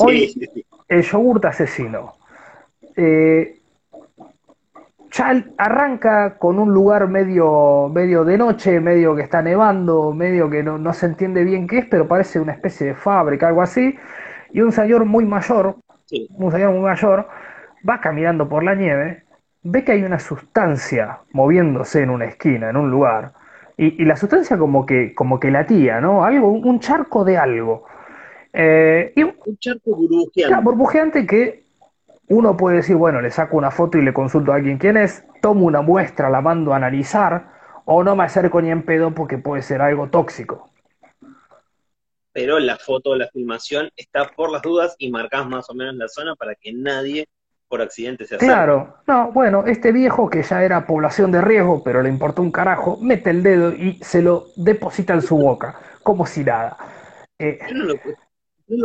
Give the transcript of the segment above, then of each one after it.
Hoy el yogurt asesino. Eh, ya arranca con un lugar medio, medio de noche, medio que está nevando, medio que no, no, se entiende bien qué es, pero parece una especie de fábrica, algo así. Y un señor muy mayor, un señor muy mayor, va caminando por la nieve, ve que hay una sustancia moviéndose en una esquina, en un lugar, y, la sustancia como que, como que latía, ¿no? Algo, un charco de algo. Eh, y, un charco burbujeante. burbujeante que uno puede decir, bueno, le saco una foto y le consulto a alguien quién es, tomo una muestra, la mando a analizar, o no me acerco ni en pedo porque puede ser algo tóxico. Pero la foto, la filmación está por las dudas y marcas más o menos la zona para que nadie por accidente se Claro, no, bueno, este viejo que ya era población de riesgo, pero le importó un carajo, mete el dedo y se lo deposita en su boca, como si nada. Eh, yo no lo,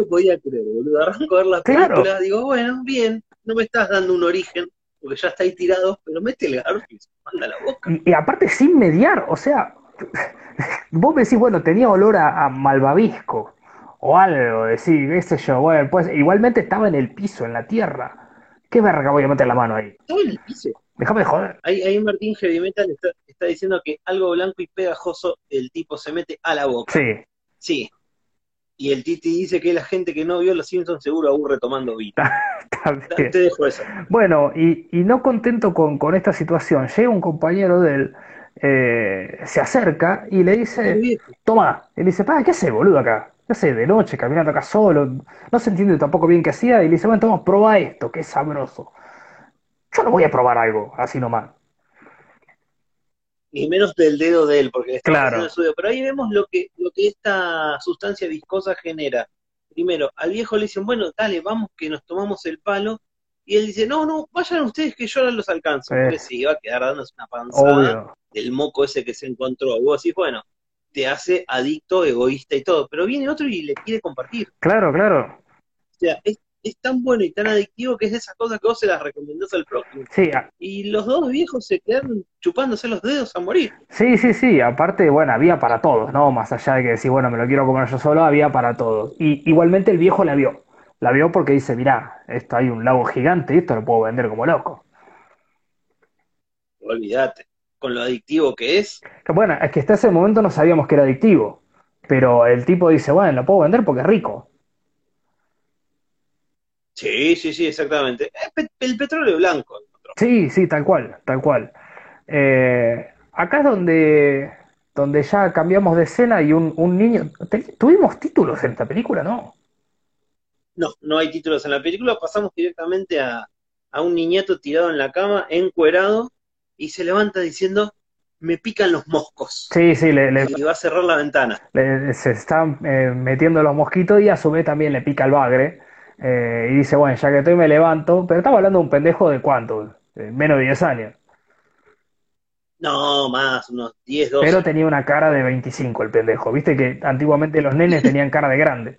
podía creer, boludo. Arranco a ver la película, digo, bueno, bien, no me estás dando un origen, porque ya está ahí tirado, pero mete el se manda la boca. Y, aparte sin mediar, o sea, vos me decís, bueno, tenía olor a, malvavisco o algo, decir, qué sé yo, bueno, pues igualmente estaba en el piso, en la tierra ¿Qué verga voy a meter la mano ahí? Todo en el piso. Déjame joder. Ahí, ahí Martín Heavy Metal está, diciendo que algo blanco y pegajoso el tipo se mete a la boca. Sí. Sí. Y el Titi dice que la gente que no vio los Simpsons seguro aburre tomando vino. Te dejo eso. Bueno, y, y no contento con, con, esta situación, llega un compañero de él, eh, se acerca y le dice, toma, él dice, ¿qué hace boludo acá? no sé, de noche, caminando acá solo, no se entiende tampoco bien qué hacía, y le dice, bueno, toma, prueba esto, que es sabroso. Yo no voy a probar algo, así nomás. Y menos del dedo de él, porque está claro. el estudio. Pero ahí vemos lo que, lo que esta sustancia viscosa genera. Primero, al viejo le dicen, bueno, dale, vamos que nos tomamos el palo. Y él dice, no, no, vayan ustedes que yo ahora los alcanzo. Porque se iba a quedar dándose una panzada del moco ese que se encontró. Vos decís, bueno, te hace adicto, egoísta y todo, pero viene otro y le quiere compartir. Claro, claro. O sea, es, tan bueno y tan adictivo que es de esas cosas que vos se las recomendás al próximo. Sí. Y los dos viejos se quedaron chupándose los dedos a morir. Sí, sí, sí. Aparte, bueno, había para todos, ¿no? Más allá de que decir, bueno, me lo quiero comer yo solo, había para todos. Y igualmente el viejo la vio. La vio porque dice, mirá, esto hay un lago gigante y esto lo puedo vender como loco. Olvídate con lo adictivo que es. Bueno, es que hasta ese momento no sabíamos que era adictivo, pero el tipo dice, bueno, lo puedo vender porque es rico. Sí, sí, sí, exactamente. El petróleo blanco. Sí, sí, tal cual, tal cual. Eh, acá es donde, donde ya cambiamos de escena y un, niño... ¿Tuvimos títulos en esta película, no? No, no hay títulos en la película. Pasamos directamente a, a un niñato tirado en la cama, encuerado, y se levanta diciendo, me pican los moscos. Sí, sí, le, y va a cerrar la ventana. se están eh, metiendo los mosquitos y a su vez también le pica el bagre. Eh, y dice, bueno, ya que estoy me levanto. Pero estaba hablando de un pendejo de cuánto, menos de 10 años. No, más, unos 10, 12. Pero tenía una cara de 25 el pendejo. Viste que antiguamente los nenes tenían cara de grande.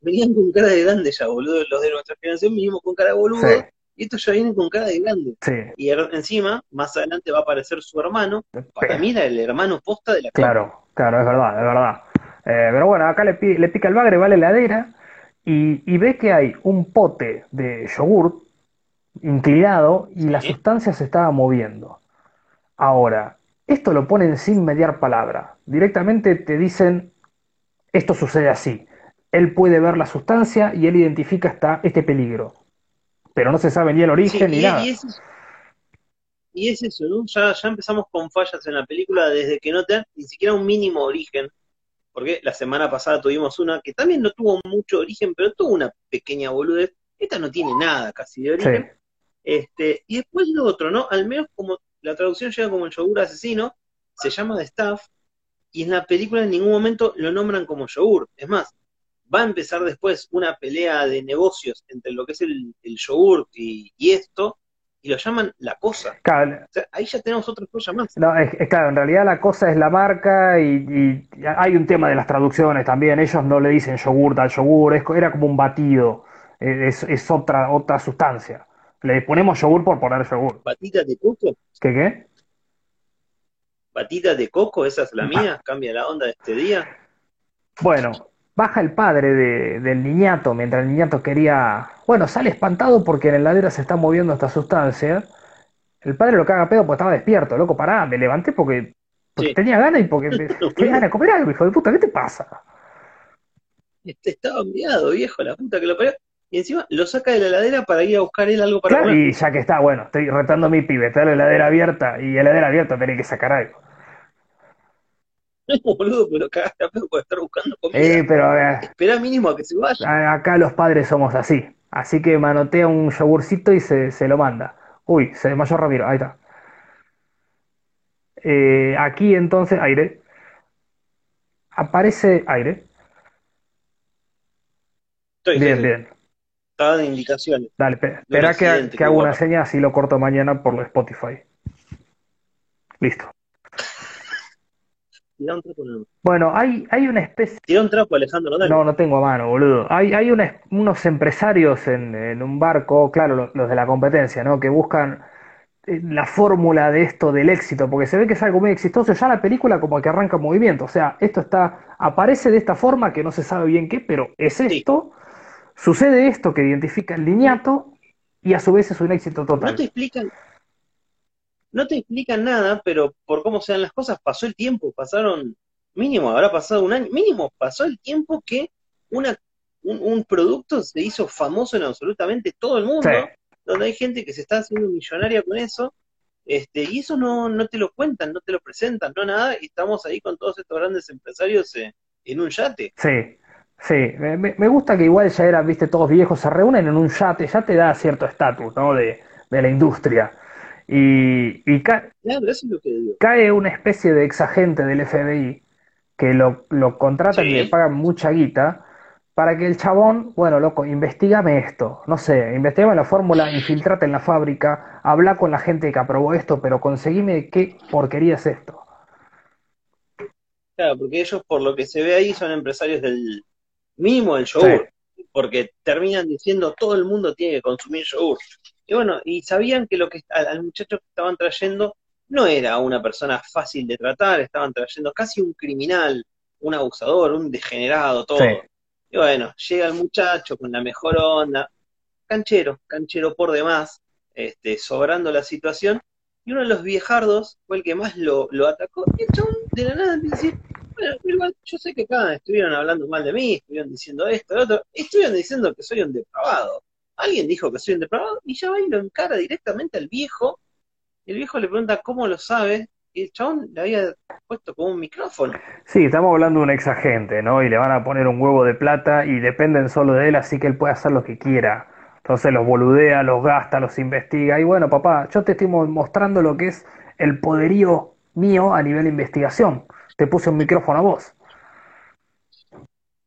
Venían con cara de grande ya, boludo. Los de nuestra generación vinimos con cara de boludo. Y estos ya vienen con cara de grande. Y encima, más adelante va a aparecer su hermano. Para mí era el hermano posta de la Claro, claro, es verdad, es verdad. Eh, pero bueno, acá le, le, pica el bagre, va a la heladera y, ve que hay un pote de yogur inclinado y la sustancia se estaba moviendo. Ahora, esto lo ponen sin mediar palabra. Directamente te dicen, esto sucede así. Él puede ver la sustancia y él identifica hasta este peligro pero no se sabe ni el origen ni nada. Y es, eso, ¿no? Ya, ya empezamos con fallas en la película desde que no te dan ni siquiera un mínimo origen. Porque la semana pasada tuvimos una que también no tuvo mucho origen, pero tuvo una pequeña boludez. Esta no tiene nada casi de origen. Este, y después lo otro, ¿no? Al menos como la traducción llega como el yogur asesino, se llama The Staff, y en la película en ningún momento lo nombran como yogur. Es más, va a empezar después una pelea de negocios entre lo que es el, el yogurt y, esto, y lo llaman la cosa. ahí ya tenemos otra cosa más. No, es, claro, en realidad la cosa es la marca y, hay un tema de las traducciones también. Ellos no le dicen yogurt al yogur, es, era como un batido, es, es otra, otra sustancia. Le ponemos yogur por poner yogur. ¿Batita de coco? ¿Qué qué? ¿Batita de coco? ¿Esa es la mía? ¿Cambia la onda de este día? Bueno, baja el padre de- del niñato mientras el niñato quería, bueno, sale espantado porque en la heladera se está moviendo esta sustancia. El padre lo caga pedo porque estaba despierto, loco, pará, me levanté porque, porque Sí. tenía ganas y porque me- tenía ganas de comer algo, hijo de puta, ¿qué te pasa? Este estaba enviado, viejo, la puta que lo parió. Y encima lo saca de la heladera para ir a buscar él algo para Claro, comer. y ya que está, bueno, estoy retando a mi pibe, está la heladera abierta y la heladera abierta tenés que sacar algo. No, boludo, pero lo cagaste a pedo por estar buscando comida. Eh, pero a ver, Esperá mínimo a que se vaya. Acá los padres somos así. Así que manotea un yogurcito y se, se lo manda. Uy, se desmayó Ramiro. Ahí está. Eh, aquí entonces, aire. Aparece aire. Estoy, Bien, estoy, bien. estaba dando indicaciones. Dale, pe- espera que, que que hago una acá. señal así lo corto mañana por Spotify. Listo. Tirá un trapo, no. Bueno, hay, hay una especie. Tirá un trapo, Alejandro, dale. No, no tengo a mano, boludo. Hay, hay una- unos empresarios en, en un barco, claro, los, los de la competencia, ¿no? Que buscan eh, la fórmula de esto del éxito, porque se ve que es algo muy exitoso. Ya la película como que arranca en movimiento. O sea, esto está, aparece de esta forma que no se sabe bien qué, pero es Sí. esto. Sucede esto que identifica el niñato y a su vez es un éxito No te total. explican, no te explican nada, pero por cómo se dan las cosas, pasó el tiempo, pasaron, mínimo, habrá pasado un año, mínimo, pasó el tiempo que una, un, un producto se hizo famoso en absolutamente todo el mundo, Sí. donde hay gente que se está haciendo millonaria con eso, este, y eso no, no te lo cuentan, no te lo presentan, no nada, y estamos ahí con todos estos grandes empresarios eh, en un yate. Sí, sí, me, me- me gusta que igual ya eran, viste, todos viejos, se reúnen en un yate, ya te da cierto estatus, ¿no? De, de la industria. Y, y ca- Claro, eso es lo que digo. cae una especie de exagente del FBI que lo, lo contratan y Sí. le pagan mucha guita para que el chabón, bueno, loco, investigame esto, no sé, investigame la fórmula, infiltrate en la fábrica, habla con la gente que aprobó esto, pero conseguime qué porquería es esto. Claro, porque ellos, por lo que se ve ahí, son empresarios del mínimo del yogur, porque terminan diciendo todo el mundo tiene que consumir yogur. Y bueno, y sabían que lo que al, muchacho que estaban trayendo no era una persona fácil de tratar, estaban trayendo casi un criminal, un abusador, un degenerado, todo. Sí. Y bueno, llega el muchacho con la mejor onda, canchero, canchero por demás, este, sobrando la situación, y uno de los viejardos fue el que más lo, lo atacó, y el chabón de la nada empieza a decir, bueno, igual, yo sé que acá estuvieron hablando mal de mí, estuvieron diciendo esto, lo otro, estuvieron diciendo que soy un depravado. Alguien dijo que soy un depravado, y ya va y lo encara directamente al viejo, y el viejo le pregunta cómo lo sabe, y el chabón le había puesto como un micrófono. Sí, estamos hablando de un exagente, ¿no? Y le van a poner un huevo de plata y dependen solo de él, así que él puede hacer lo que quiera. Entonces los boludea, los gasta, los investiga. Y bueno, papá, yo te estoy mo- mostrando lo que es el poderío mío a nivel de investigación. Te puse un micrófono a vos.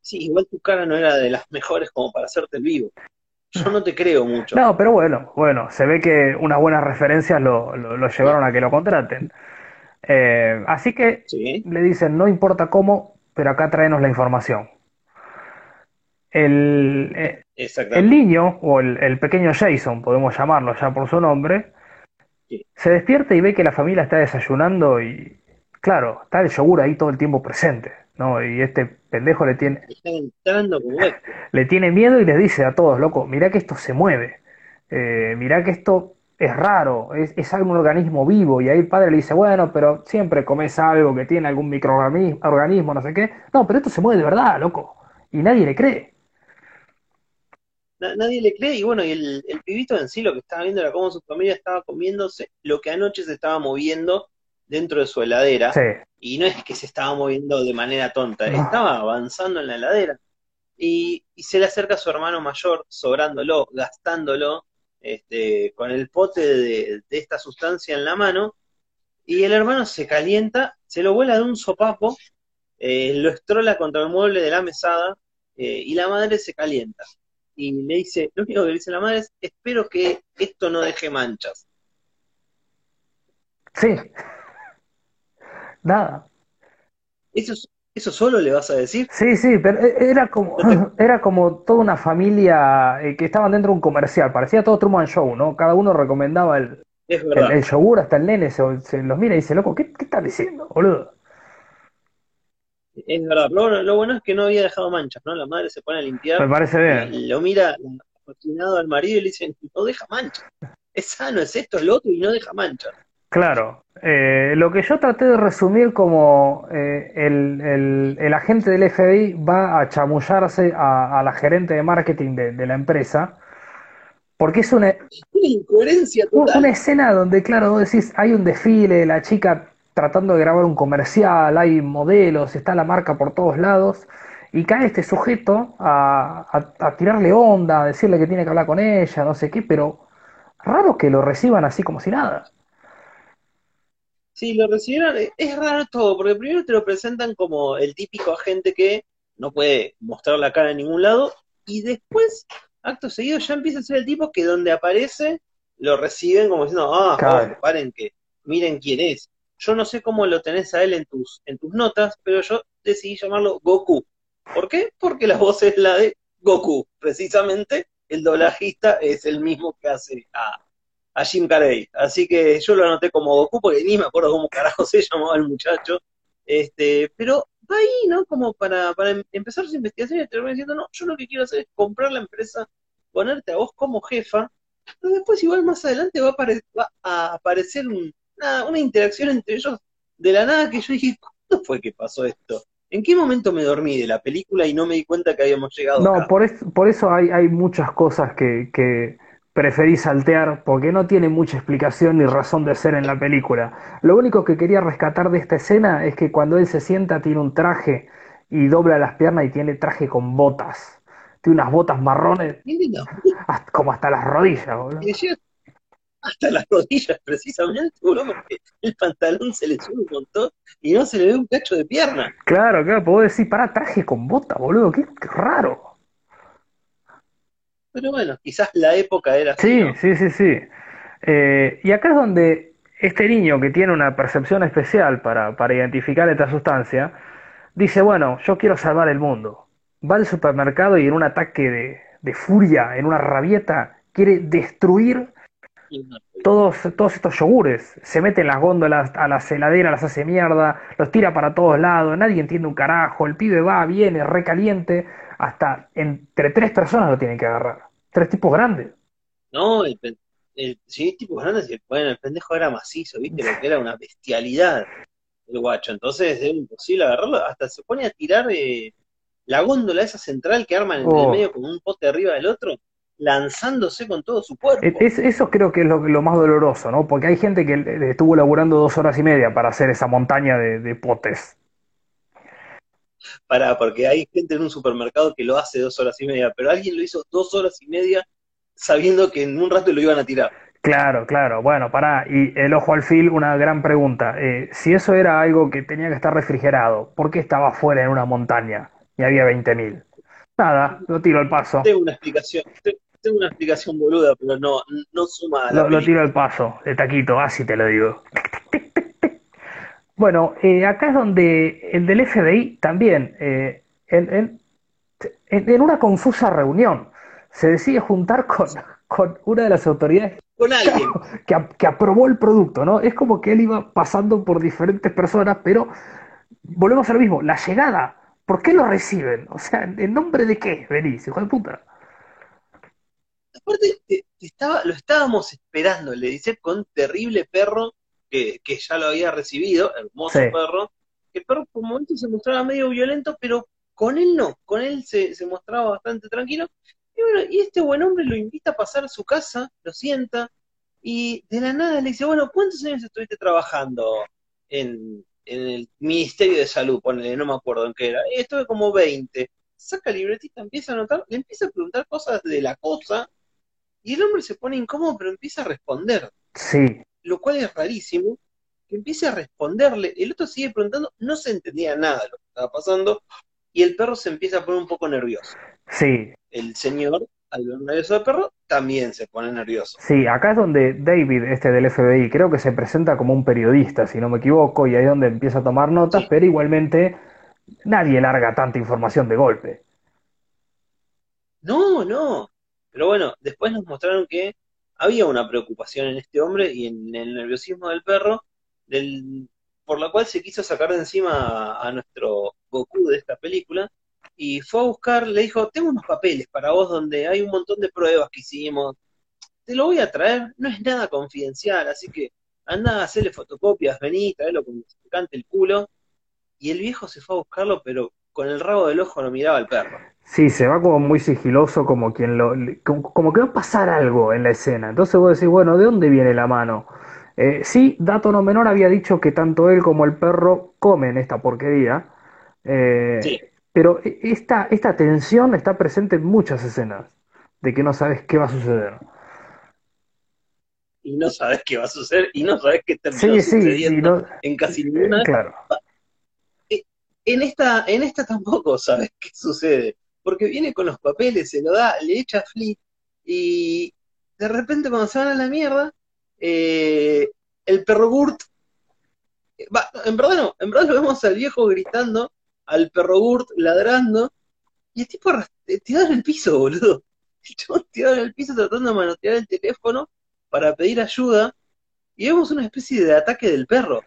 Sí, igual tu cara no era de las mejores como para hacerte el vivo. Yo no te creo mucho. No, pero bueno, bueno, se ve que unas buenas referencias lo, lo- lo llevaron a que lo contraten. Eh, así que Sí, le dicen, no importa cómo, pero acá tráenos la información. El, eh, El niño, o el, el pequeño Jason, podemos llamarlo ya por su nombre, Sí. se despierta y ve que la familia está desayunando y, claro, está el yogur ahí todo el tiempo presente, ¿no? Y este pendejo le tiene, entrando esto. le tiene miedo y les dice a todos, loco, mirá que esto se mueve, eh, mirá que esto es raro, es, es algún organismo vivo. Y ahí el padre le dice, bueno, pero siempre comes algo que tiene algún microorganismo, organismo, no sé qué. No, pero esto se mueve de verdad, loco. Y nadie le cree. Na- nadie le cree y bueno, y el, el pibito en sí lo que estaba viendo era cómo su familia estaba comiéndose lo que anoche se estaba moviendo dentro de su heladera. Sí, Y no es que se estaba moviendo de manera tonta, estaba avanzando en la heladera. Y, y se le acerca a su hermano mayor, sobrándolo, gastándolo, este, con el pote de, de esta sustancia en la mano. Y el hermano se calienta, se lo vuela de un sopapo, eh, lo estrola contra el mueble de la mesada, eh, y la madre se calienta. Y le dice, lo único que le dice la madre es, espero que esto no deje manchas. sí. Nada. Eso, eso solo le vas a decir. Sí, sí, pero e- era como, era como toda una familia eh, que estaban dentro de un comercial, parecía todo Truman Show, ¿no? Cada uno recomendaba el, Es el, el yogur, hasta el nene se, se los mira y dice, loco, ¿qué, qué estás diciendo, boludo? Es verdad, lo, lo bueno es que no había dejado manchas, ¿no? La madre se pone a limpiar. Me parece bien. Lo mira fascinado al marido y le dice, no deja manchas. Es sano, es esto, es lo otro y no deja manchas. Claro, eh, lo que yo traté de resumir como eh, el, el, el, agente del FBI va a chamullarse a, a la gerente de marketing de, de, la empresa, porque es una, una incoherencia total. Una escena donde, claro, vos decís, hay un desfile, la chica tratando de grabar un comercial, hay modelos, está la marca por todos lados, y cae este sujeto a, a, a tirarle onda, a decirle que tiene que hablar con ella, no sé qué, pero raro que lo reciban así como si nada. Sí, lo recibieron, es raro todo, porque primero te lo presentan como el típico agente que no puede mostrar la cara en ningún lado, y después, acto seguido, ya empieza a ser el tipo que donde aparece lo reciben como diciendo, ah, claro. oh, paren que, miren quién es. Yo no sé cómo lo tenés a él en tus, en tus notas, pero yo decidí llamarlo Goku. ¿Por qué? Porque la voz es la de Goku. Precisamente el doblajista es el mismo que hace a, a Jim Carrey. Así que yo lo anoté como Goku porque ni me acuerdo cómo carajo se llamaba el muchacho. Este, pero va ahí, ¿no? Como para, para empezar su investigación y terminar diciendo, no, yo lo que quiero hacer es comprar la empresa, ponerte a vos como jefa, pero después igual más adelante va a, apare va a aparecer un, una, una, interacción entre ellos de la nada que yo dije, ¿cuándo fue que pasó esto? ¿En qué momento me dormí de la película y no me di cuenta que habíamos llegado? No, acá? por, es, por eso hay, hay muchas cosas que, que preferí saltear porque no tiene mucha explicación ni razón de ser en la película. Lo único que quería rescatar de esta escena es que cuando él se sienta tiene un traje y dobla las piernas y tiene traje con botas. Tiene unas botas marrones hasta, como hasta las rodillas, boludo. Hasta las rodillas, precisamente, boludo, porque el pantalón se le sube un montón y no se le ve un cacho de pierna. Claro, claro, puedo decir, para traje con botas, boludo, qué, qué raro. Pero bueno, quizás la época era así. Sí, ¿no? sí, sí, sí. Eh, y acá es donde este niño que tiene una percepción especial para, para identificar esta sustancia, dice, bueno, yo quiero salvar el mundo. Va al supermercado y en un ataque de, de furia, en una rabieta, quiere destruir todos, todos estos yogures. Se mete en las góndolas, a las heladeras, las hace mierda, los tira para todos lados, nadie entiende un carajo, el pibe va, viene, recaliente, hasta entre tres personas lo tienen que agarrar. Tres tipos grandes. No, el, el, sí, tipos grandes, bueno, el pendejo era macizo, ¿viste? Lo que era una bestialidad el guacho. Entonces es imposible agarrarlo. Hasta se pone a tirar eh, la góndola esa central que arman en oh. el medio con un pote arriba del otro, lanzándose con todo su cuerpo. Es, eso creo que es lo, lo, más doloroso, ¿no? Porque hay gente que estuvo laburando dos horas y media para hacer esa montaña de, de potes para, porque hay gente en un supermercado que lo hace dos horas y media, pero alguien lo hizo dos horas y media sabiendo que en un rato lo iban a tirar. Claro, claro. Bueno, pará. Y el ojo al fil, una gran pregunta. Eh, si eso era algo que tenía que estar refrigerado, ¿por qué estaba fuera en una montaña y había 20.000? Nada, lo tiro al paso. Tengo una explicación. Tengo una explicación boluda, pero no, no suma a la lo, lo tiro al paso, de taquito, así te lo digo. Bueno, eh, acá es donde el del FBI también, eh, en, en, en, una confusa reunión, se decide juntar con, con una de las autoridades con alguien. Que, que, aprobó el producto, ¿no? Es como que él iba pasando por diferentes personas, pero volvemos a lo mismo, la llegada, ¿por qué lo reciben? O sea, ¿en nombre de qué venís, hijo de puta? Aparte, te, te estaba, lo estábamos esperando, le dice, con terrible perro que, que, ya lo había recibido, hermoso sí. perro, que el perro por momentos se mostraba medio violento, pero con él no, con él se, se, mostraba bastante tranquilo. Y bueno, y este buen hombre lo invita a pasar a su casa, lo sienta, y de la nada le dice, bueno, ¿cuántos años estuviste trabajando en, en el Ministerio de Salud? Ponele, no me acuerdo en qué era. Y estuve como 20. Saca libretita, empieza a anotar, le empieza a preguntar cosas de la cosa, y el hombre se pone incómodo, pero empieza a responder. Sí lo cual es rarísimo, que empiece a responderle, el otro sigue preguntando, no se entendía nada de lo que estaba pasando, y el perro se empieza a poner un poco nervioso. Sí. El señor, al ver nervioso del perro, también se pone nervioso. Sí, acá es donde David, este del FBI, creo que se presenta como un periodista, si no me equivoco, y ahí es donde empieza a tomar notas, sí. pero igualmente nadie larga tanta información de golpe. No, no. Pero bueno, después nos mostraron que había una preocupación en este hombre y en el nerviosismo del perro, del, por la cual se quiso sacar de encima a, nuestro Goku de esta película, y fue a buscar, le dijo, tengo unos papeles para vos donde hay un montón de pruebas que hicimos, te lo voy a traer, no es nada confidencial, así que anda a hacerle fotocopias, vení, traelo te cante el culo, y el viejo se fue a buscarlo, pero con el rabo del ojo no miraba al perro. Sí, se va como muy sigiloso, como quien lo, como, como que va a pasar algo en la escena. Entonces vos decís, bueno, ¿de dónde viene la mano? Eh, sí, dato no menor había dicho que tanto él como el perro comen esta porquería. Eh, Sí. pero e- esta, esta tensión está presente en muchas escenas, de que no sabes qué va a suceder. Y no sabes qué va a suceder, y no sabes qué terminó Sí, sí, sucediendo no, en casi eh, ninguna. claro. En esta, en esta tampoco sabes qué sucede, porque viene con los papeles, se lo da, le echa flip, y de repente cuando se van a la mierda, eh, el perro Gurt, va, en verdad no, en verdad lo vemos al viejo gritando, al perro Gurt ladrando, y el tipo eh, tirado en el piso, boludo. El chabón tirado en el piso tratando de manotear el teléfono para pedir ayuda, y vemos una especie de ataque del perro.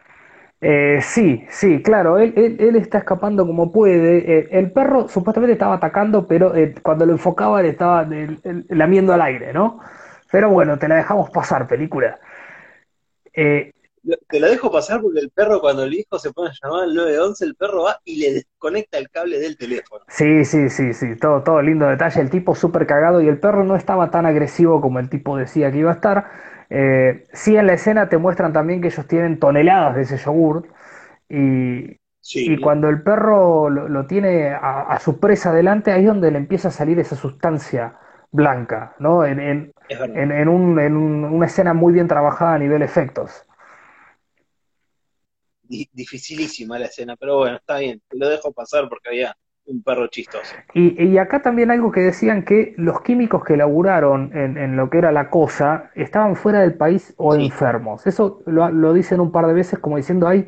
Eh, sí, sí, claro, él, él, él está escapando como puede. Eh, el perro supuestamente estaba atacando, pero eh, cuando lo enfocaba le estaba lamiendo al aire, ¿no? Pero bueno, te la dejamos pasar, película. Eh, Te la dejo pasar porque el perro, cuando el hijo se pone a llamar al 911, el perro va y le desconecta el cable del teléfono. sí, sí, sí, sí, todo, todo lindo detalle. El tipo súper cagado y el perro no estaba tan agresivo como el tipo decía que iba a estar. Eh, sí, en la escena te muestran también que ellos tienen toneladas de ese yogur y, Sí, Y cuando el perro lo, lo tiene a, a su presa delante, ahí es donde le empieza a salir esa sustancia blanca, ¿no? En, en, es verdad. en, en un- en un- una escena muy bien trabajada a nivel efectos. Di- dificilísima la escena, pero bueno, está bien, lo dejo pasar porque había un perro chistoso. Y, y acá también algo que decían que los químicos que laburaron en, en lo que era la cosa estaban fuera del país o Sí. enfermos. Eso lo, lo dicen un par de veces como diciendo hay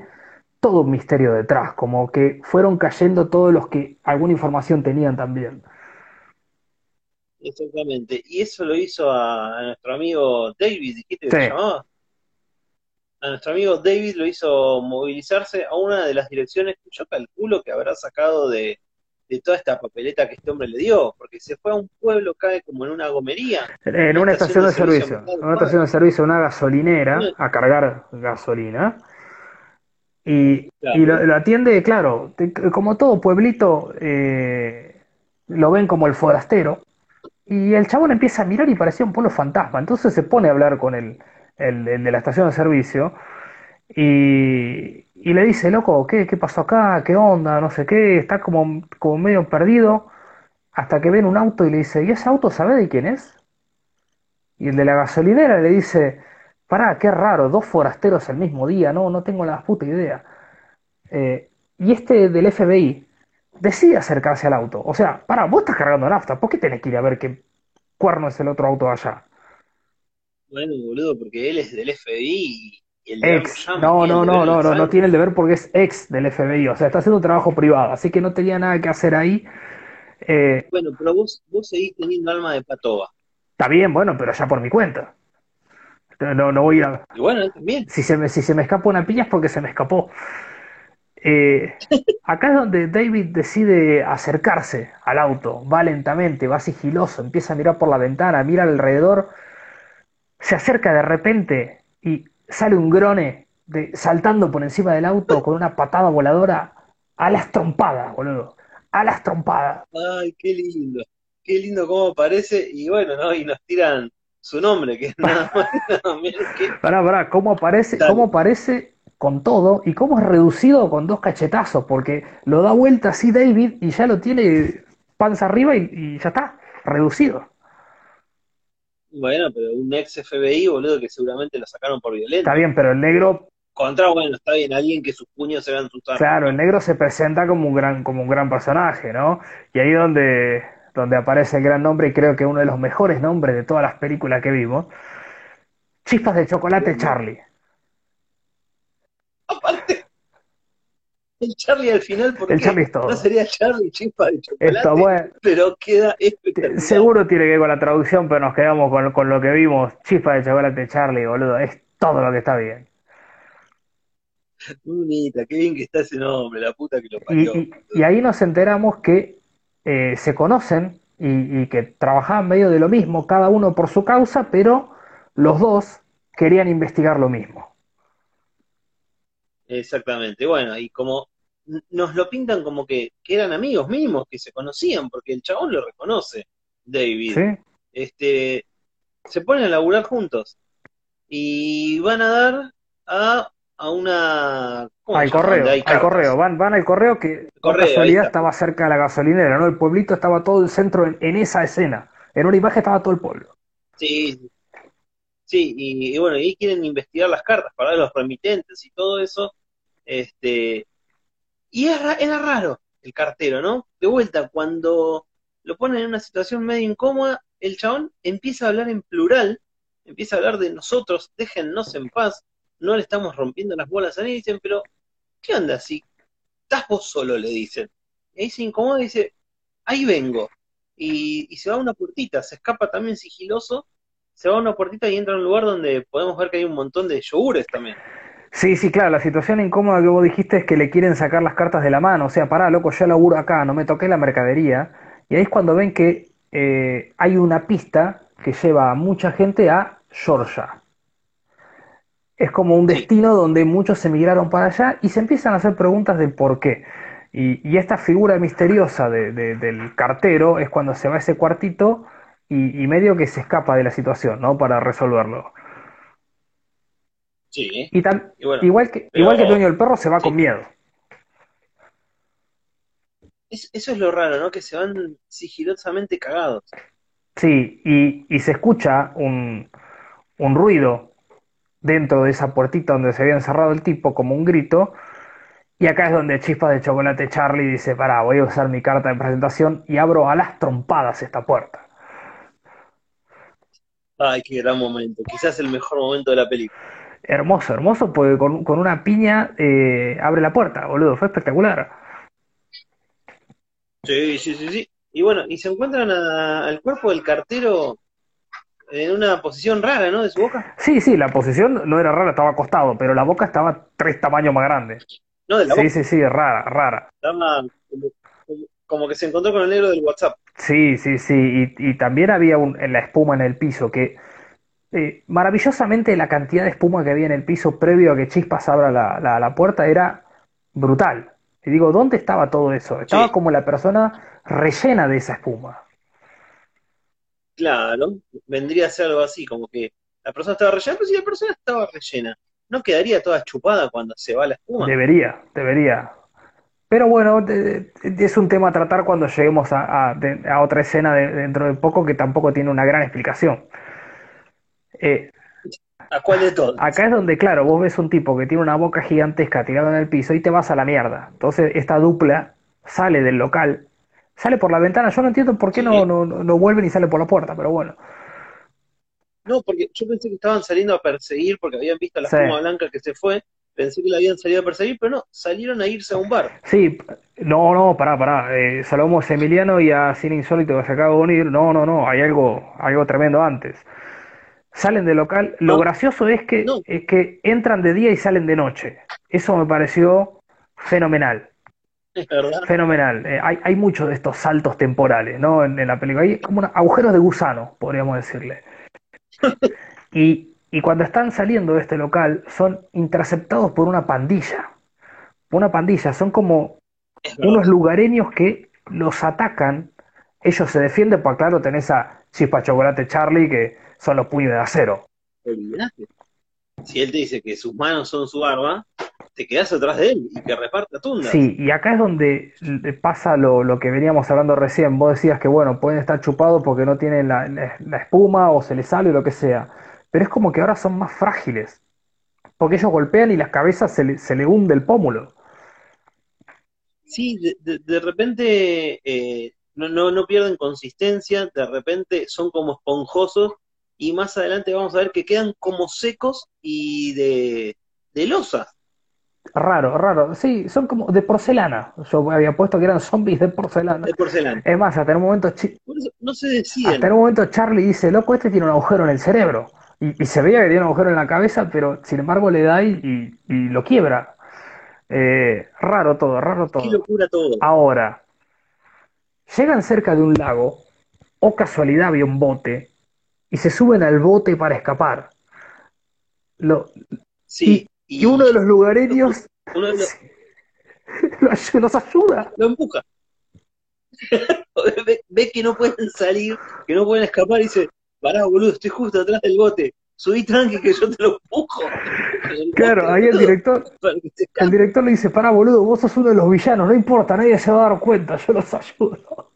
todo un misterio detrás, como que fueron cayendo todos los que alguna información tenían también. Exactamente. Y eso lo hizo a, a nuestro amigo David, ¿dijiste que Sí. se llamaba? A nuestro amigo David lo hizo movilizarse a una de las direcciones que yo calculo que habrá sacado de, de toda esta papeleta que este hombre le dio, porque se fue a un pueblo, cae como en una gomería, En una estación de servicio, en una estación de servicio, una gasolinera, a cargar gasolina. Y, Claro. y lo, lo atiende, claro, te- como todo pueblito, eh, lo ven como el forastero. Y el chabón empieza a mirar y parecía un pueblo fantasma. Entonces se pone a hablar con el, el- el de la estación de servicio y, y le dice, loco, ¿qué, qué pasó acá? ¿Qué onda? No sé qué. Está como, como medio perdido. Hasta que ven un auto y le dice, ¿y ese auto sabe de quién es? Y el de la gasolinera le dice, pará, qué raro, dos forasteros el mismo día, no, no tengo la puta idea. Eh, y este del FBI decide acercarse al auto. O sea, pará, vos estás cargando nafta, ¿por qué tenés que ir a ver qué cuerno es el otro auto allá? Bueno, boludo, porque él es del FBI el Ex, no, no, no, no, no, no tiene el deber porque es ex del FBI, o sea, está haciendo un trabajo privado, así que no tenía nada que hacer ahí. Eh, Bueno, pero vos, vos seguís teniendo alma de patoba. está bien, bueno, pero ya por mi cuenta. No, no voy a, Y bueno, también. Si se me, si se me escapa una piña es porque se me escapó. Eh, acá es donde David decide acercarse al auto, va lentamente, va sigiloso, empieza a mirar por la ventana, mira alrededor, se acerca de repente y sale un grone de, saltando por encima del auto con una patada voladora a las trompadas, boludo. A las trompadas. Ay, qué lindo. Qué lindo cómo aparece. Y bueno, ¿no? Y nos tiran su nombre, que es nada más y nada menos que. Pará, pará, cómo aparece, Dale. cómo aparece con todo y cómo es reducido con dos cachetazos, porque lo da vuelta así David y ya lo tiene panza arriba y, y ya está, reducido. Bueno, pero un ex FBI, boludo, que seguramente lo sacaron por violento. Está bien, pero el negro, Contra, bueno, está bien, alguien que sus puños se vean sus armas. claro, el negro se presenta como un gran, como un gran personaje, ¿no? Y ahí donde, donde aparece el gran nombre y creo que uno de los mejores nombres de todas las películas que vimos, Chispas de Chocolate Charlie. Aparte, el Charlie al final, ¿por El qué? Charlie es todo. No sería Charlie chispa de chocolate, Esto, bueno, pero queda espectacular. Seguro tiene que ver con la traducción, pero nos quedamos con, con lo que vimos. Chispa de chocolate Charlie, boludo. Es todo lo que está bien. Lunita, qué bien que está ese nombre, la puta que lo parió. y- y ahí nos enteramos que eh, se conocen y, y que trabajaban medio de lo mismo, cada uno por su causa, pero los dos querían investigar lo mismo. Exactamente, bueno, y como nos lo pintan como que, que eran amigos mismos, que se conocían, porque el chabón lo reconoce, David. ¿Sí? Este, se ponen a laburar juntos y van a dar a, a una... ¿cómo Al correo, al correo, van, van al correo que por casualidad estaba cerca de la gasolinera, ¿no? El pueblito estaba todo el centro en, en esa escena. En una imagen estaba todo el pueblo. Sí, sí, y, y bueno, y ahí quieren investigar las cartas para ver los remitentes y todo eso. Este, y era, era raro el cartero, ¿no? De vuelta, cuando lo ponen en una situación medio incómoda, el chabón empieza a hablar en plural, empieza a hablar de nosotros, déjennos en paz, no le estamos rompiendo las bolas a nadie, dicen, pero, ¿qué onda si estás vos solo? Le dicen. Y ahí se incomoda y dice, ahí vengo. Y, y se va a una puertita, se escapa también sigiloso, se va a una puertita y entra a un lugar donde podemos ver que hay un montón de yogures también. Sí, sí, claro, la situación incómoda que vos dijiste es que le quieren sacar las cartas de la mano, o sea, pará, loco, yo laburo acá, no me toqué la mercadería, y ahí es cuando ven que eh, hay una pista que lleva a mucha gente a Georgia. Es como un destino donde muchos emigraron para allá y se empiezan a hacer preguntas del por qué. Y, y esta figura misteriosa de- de- del cartero es cuando se va a ese cuartito y, y medio que se escapa de la situación, ¿no? Para resolverlo. Sí. Y tam- Y bueno, igual que, pero- igual que el dueño del perro se va sí. con miedo. es- eso es lo raro, ¿no? Que se van sigilosamente cagados. Sí, y, y se escucha un, un ruido dentro de esa puertita donde se había encerrado el tipo, como un grito, y acá es donde Chispas de Chocolate Charlie dice, pará, voy a usar mi carta de presentación y abro a las trompadas esta puerta. Ay, qué gran momento. Quizás el mejor momento de la película. Hermoso, hermoso, porque con, con una piña eh, abre la puerta, boludo, fue espectacular. Sí, sí, sí, sí. Y bueno, y se encuentran a- al cuerpo del cartero en una posición rara, ¿no? De su boca. Sí, sí, la posición no era rara, estaba acostado, pero la boca estaba tres tamaños más grande. No, de la Sí, boca. sí, sí, rara, rara. Estaba como que se encontró con el negro del WhatsApp. Sí, sí, sí, y, y también había un, en la espuma en el piso, que eh, maravillosamente la cantidad de espuma que había en el piso previo a que Chispas abra la, la, la puerta era brutal. Y digo, ¿dónde estaba todo eso? Estaba Sí. como la persona rellena de esa espuma. Claro, vendría a ser algo así, como que la persona estaba rellena, pero si la persona estaba rellena, ¿no quedaría toda chupada cuando se va la espuma? Debería, debería. Pero bueno, es un tema a tratar cuando lleguemos a, a- a otra escena de- dentro de poco que tampoco tiene una gran explicación. Eh, ¿A cuál de todos? Acá es donde, claro, vos ves un tipo que tiene una boca gigantesca tirada en el piso y te vas a la mierda. Entonces, esta dupla sale del local, sale por la ventana. Yo no entiendo por qué Sí. no, no, no vuelven y sale por la puerta, pero bueno. No, porque yo pensé que estaban saliendo a perseguir porque habían visto a la Sí. espuma blanca que se fue, pensé que la habían salido a perseguir, pero no, salieron a irse a un bar. Sí, no, no, pará, pará. Eh, saludamos a Emiliano y a Cine Insólito que se acaba de unir. No, no, no, hay algo, algo tremendo antes. Salen del local. Lo No. gracioso es que, No. es que entran de día y salen de noche. Eso me pareció fenomenal. Es verdad. Fenomenal. Eh, hay, hay muchos de estos saltos temporales, ¿no? En, en la película. Hay como unos agujeros de gusano, podríamos decirle. Y, y cuando están saliendo de este local, son interceptados por una pandilla. Una pandilla, son como unos lugareños que los atacan. Ellos se defienden, pues claro, tenés a Chispa Chocolate Charlie, que son los puños de acero. Si él te dice que sus manos son su arma, te quedás atrás de él y que reparta tundas. Sí, y acá es donde pasa lo, lo que veníamos hablando recién. Vos decías que, bueno, pueden estar chupados porque no tienen la, la- la espuma o se les sale o lo que sea. Pero es como que ahora son más frágiles. Porque ellos golpean y las cabezas se le, se le hunde el pómulo. Sí, de, de- de repente eh, no, no, no pierden consistencia, de repente son como esponjosos y más adelante vamos a ver que quedan como secos y de, de losa. Raro, raro. Sí, son como de porcelana. Yo había puesto que eran zombies de porcelana. de porcelana. Es más, hasta en un momento, no se hasta deciden. en un momento Charlie dice, loco, este tiene un agujero en el cerebro. Y, y se veía que tiene un agujero en la cabeza, pero sin embargo le da y, y- y lo quiebra. Eh, raro todo, raro todo. Qué locura todo. Ahora, llegan cerca de un lago, o casualidad había un bote, y se suben al bote para escapar. Lo, Sí, y, y uno de los lugareños uno de los- los ayuda. lo empuja. ve, ve que no pueden salir, que no pueden escapar y dice, pará, boludo, estoy justo atrás del bote. Subí tranqui que yo te lo empujo. Claro, bote, ahí el director, el director le dice, para boludo, vos sos uno de los villanos, no importa, nadie se va a dar cuenta, yo los ayudo.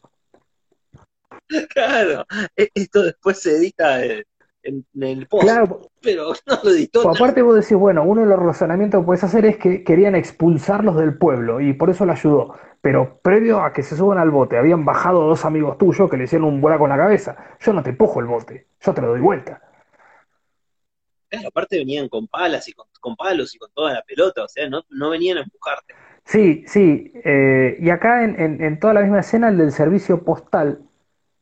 Claro, e- esto después se edita en, en el post, Claro, pero no lo editó pues aparte vos decís, bueno, uno de los razonamientos que puedes hacer es que querían expulsarlos del pueblo y por eso lo ayudó. Pero previo a que se suban al bote, habían bajado dos amigos tuyos que le hicieron un bola con la cabeza. Yo no te empujo el bote, yo te lo doy vuelta. Claro, aparte venían con palas y con, con palos y con toda la pelota, o sea, no, no venían a empujarte. Sí, sí. eh, y acá en, en- en toda la misma escena, el del servicio postal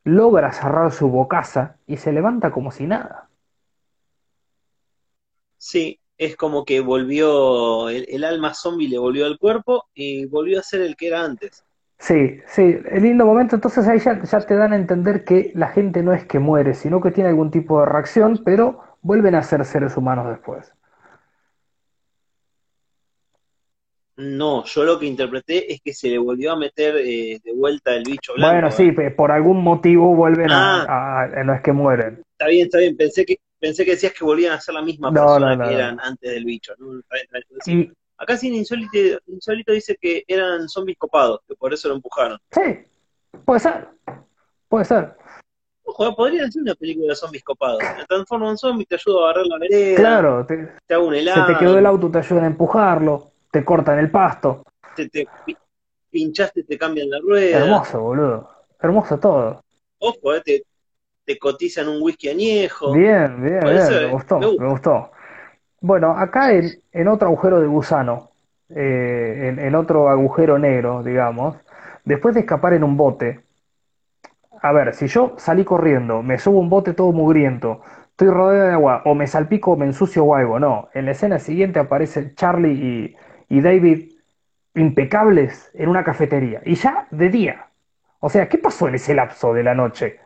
logra cerrar su bocaza y se levanta como si nada. Sí, es como que volvió, el, el alma zombie le volvió al cuerpo y volvió a ser el que era antes. Sí, sí, el lindo momento. Entonces ahí ya, ya te dan a entender que la gente no es que muere, sino que tiene algún tipo de reacción, pero vuelven a ser seres humanos después. No, yo lo que interpreté es que se le volvió a meter eh, de vuelta el bicho blanco. Bueno, ¿eh? sí, pe- por algún motivo vuelven a, Ah. a- no es que mueren. Está bien, está bien, pensé que, pensé que decías que volvían a ser la misma No, persona no, no, que eran antes del bicho. Y Acá sí en Insólito, Insólito dice que eran zombies copados, que por eso lo empujaron. sí, puede ser, puede ser. Ojo, eh, podrían hacer una película de zombies copados. Me transformo en zombie, te ayudo a barrer la vereda, Claro, te- te hago un se helado, te quedó el auto, te ayudan a empujarlo, te cortan el pasto. te, te pi- pinchaste, te cambian la rueda. Hermoso, boludo. Hermoso todo. Ojo, eh, te, te cotizan un whisky añejo. Bien, bien, bien, me gustó, Me gustó. Bueno, acá en, en otro agujero de gusano, eh, en, en otro agujero negro, digamos, después de escapar en un bote, a ver, si yo salí corriendo, me subo un bote todo mugriento, estoy rodeado de agua, o me salpico o me ensucio o algo, no. En la escena siguiente aparecen Charlie y, y David impecables en una cafetería, y ya de día. O sea, ¿qué pasó en ese lapso de la noche?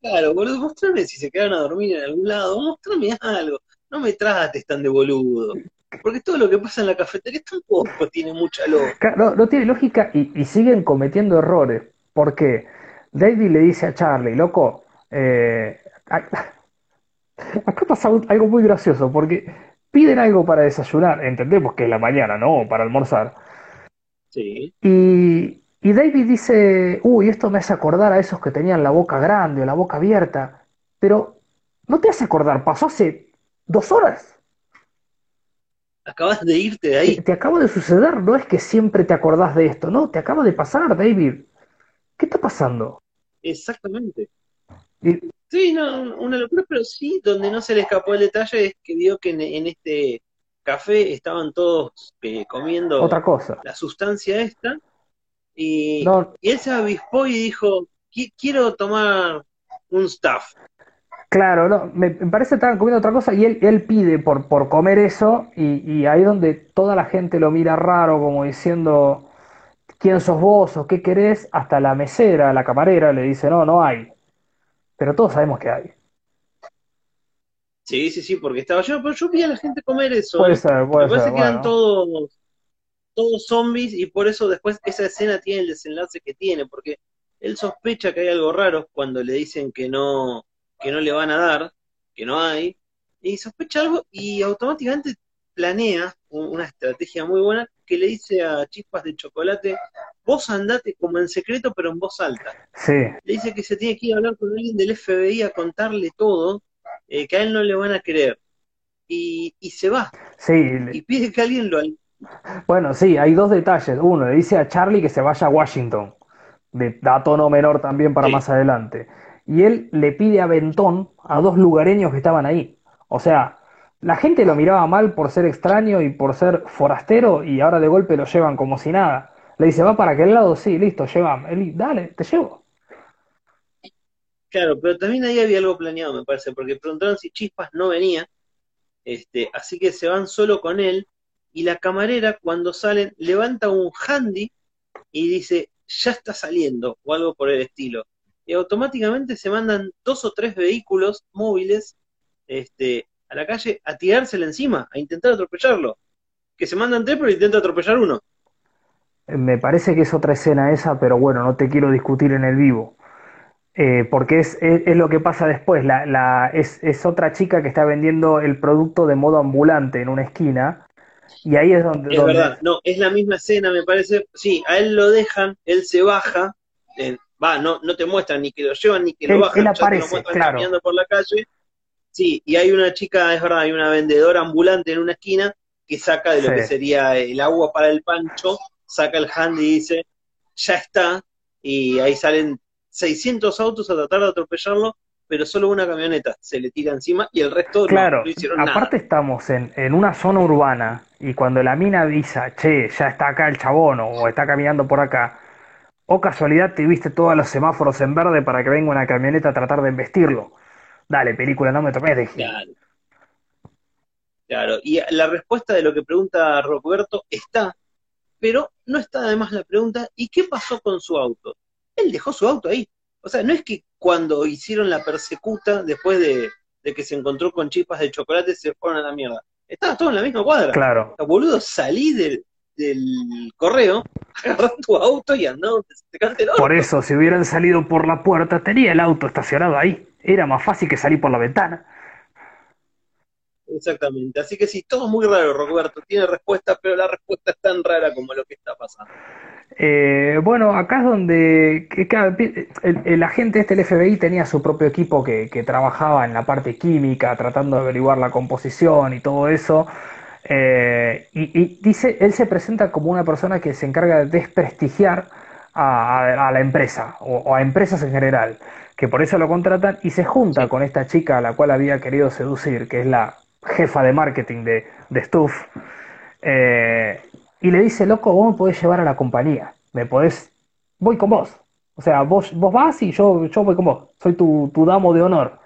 Claro, boludo, mostrame si se quedaron a dormir en algún lado, mostrame algo. No me trates tan de boludo. Porque todo lo que pasa en la cafetería tampoco tiene mucha lógica. Claro, No, no tiene lógica y, y siguen cometiendo errores. Porque David le dice a Charlie, loco, eh, acá pasa algo muy gracioso, porque piden algo para desayunar, entendemos que es la mañana, ¿no? Para almorzar. Sí. Y, y David dice, uy, esto me hace acordar a esos que tenían la boca grande o la boca abierta, pero no te hace acordar, pasó hace dos horas. Acabas de irte de Te, ahí. te acaba de suceder, no es que siempre te acordás de esto, no, te acaba de pasar, David. ¿Qué está pasando? Exactamente. Y- Sí, no, una locura, pero sí, donde no se le escapó el detalle es que vio que en, en este café estaban todos eh, comiendo otra cosa. la sustancia esta y, No, y él se avispó y dijo, "Qui- quiero tomar un staff. claro, no, me, parece que estaban comiendo otra cosa y él, él pide por, por comer eso y, y ahí donde toda la gente lo mira raro, como diciendo, ¿quién sos vos o qué querés? Hasta la mesera, la camarera le dice, no, no hay. Pero todos sabemos que hay. Sí, sí, sí, porque estaba yo, pero yo vi a la gente comer eso. Puede ser, puede parece ser, que eran bueno. todos, todos zombies y por eso después esa escena tiene el desenlace que tiene, porque él sospecha que hay algo raro cuando le dicen que no, que no le van a dar, que no hay, y sospecha algo y automáticamente planea un- una estrategia muy buena que le dice a Chispas de Chocolate, vos andate como en secreto pero en voz alta. Sí, Le dice que se tiene que ir a hablar con alguien del FBI a contarle todo, eh, que a él no le van a creer. Y, y se va, sí. y pide que alguien lo, Bueno, sí, hay dos detalles. Uno, le dice a Charlie que se vaya a Washington, de dato no menor también para Sí. más adelante. Y él le pide a Bentón a dos lugareños que estaban ahí. O sea, la gente lo miraba mal por ser extraño y por ser forastero y ahora de golpe lo llevan como si nada. Le dice, ¿va para aquel lado? Sí, listo, llévame. Él, dale, te llevo. Claro, pero también ahí había algo planeado, me parece, porque preguntaron si Chispas no venía, este, así que se van solo con él y la camarera cuando salen levanta un handy y dice, ya está saliendo, o algo por el estilo. Y automáticamente se mandan dos o tres vehículos móviles este, a la calle a tirársela encima, a intentar atropellarlo. Que se mandan tres, pero intenta atropellar uno. Me parece que es otra escena esa, pero bueno, no te quiero discutir en el vivo. Eh, porque es, es, lo que pasa después. La, la, es, es, otra chica que está vendiendo el producto de modo ambulante en una esquina. Y ahí es donde. Es verdad, no, es la misma escena, me parece. Sí, a él lo dejan, él se baja. Eh, va, no, no te muestran ni que lo llevan ni que lo bajan. Él aparece, claro. caminando por la calle. Sí, y hay una chica, es verdad, hay una vendedora ambulante en una esquina que saca de lo sí. que sería el agua para el pancho, saca el hand y dice, ya está, y ahí salen 600 autos a tratar de atropellarlo, pero solo una camioneta se le tira encima y el resto claro, no, no hicieron aparte nada. estamos en, en, una zona urbana y cuando la mina avisa, che, ya está acá el chabón o está caminando por acá, o casualidad te viste todos los semáforos en verde para que venga una camioneta a tratar de embestirlo. Dale, película, no me tomes de Claro. Claro, y la respuesta de lo que pregunta Roberto está, pero no está además la pregunta, ¿y qué pasó con su auto? Él dejó su auto ahí. O sea, no es que cuando hicieron la persecuta, después de, de que se encontró con chispas de chocolate, se fueron a la mierda. Estaba todo en la misma cuadra. Claro. O sea, boludo, salí del, del correo, agarrá tu auto y andá donde se te el orto. Por eso, si hubieran salido por la puerta, tenía el auto estacionado ahí. Era más fácil que salir por la ventana. Exactamente. Así que sí, todo muy raro, Roberto. Tiene respuesta, pero la respuesta es tan rara como lo que está pasando. Eh, bueno, acá es donde que, el, el, agente este, el FBI, tenía su propio equipo que, que, trabajaba en la parte química, tratando de averiguar la composición y todo eso. Eh, y, y, dice, él se presenta como una persona que se encarga de desprestigiar a, la empresa o, o, a empresas en general, que por eso lo contratan y se junta con esta chica a la cual había querido seducir, que es la jefa de marketing de, de Stuff. Eh, y le dice, loco, vos me podés llevar a la compañía, me podés, voy con vos. O sea, vos, vos vas y yo, yo voy con vos, soy tu, tu damo de honor.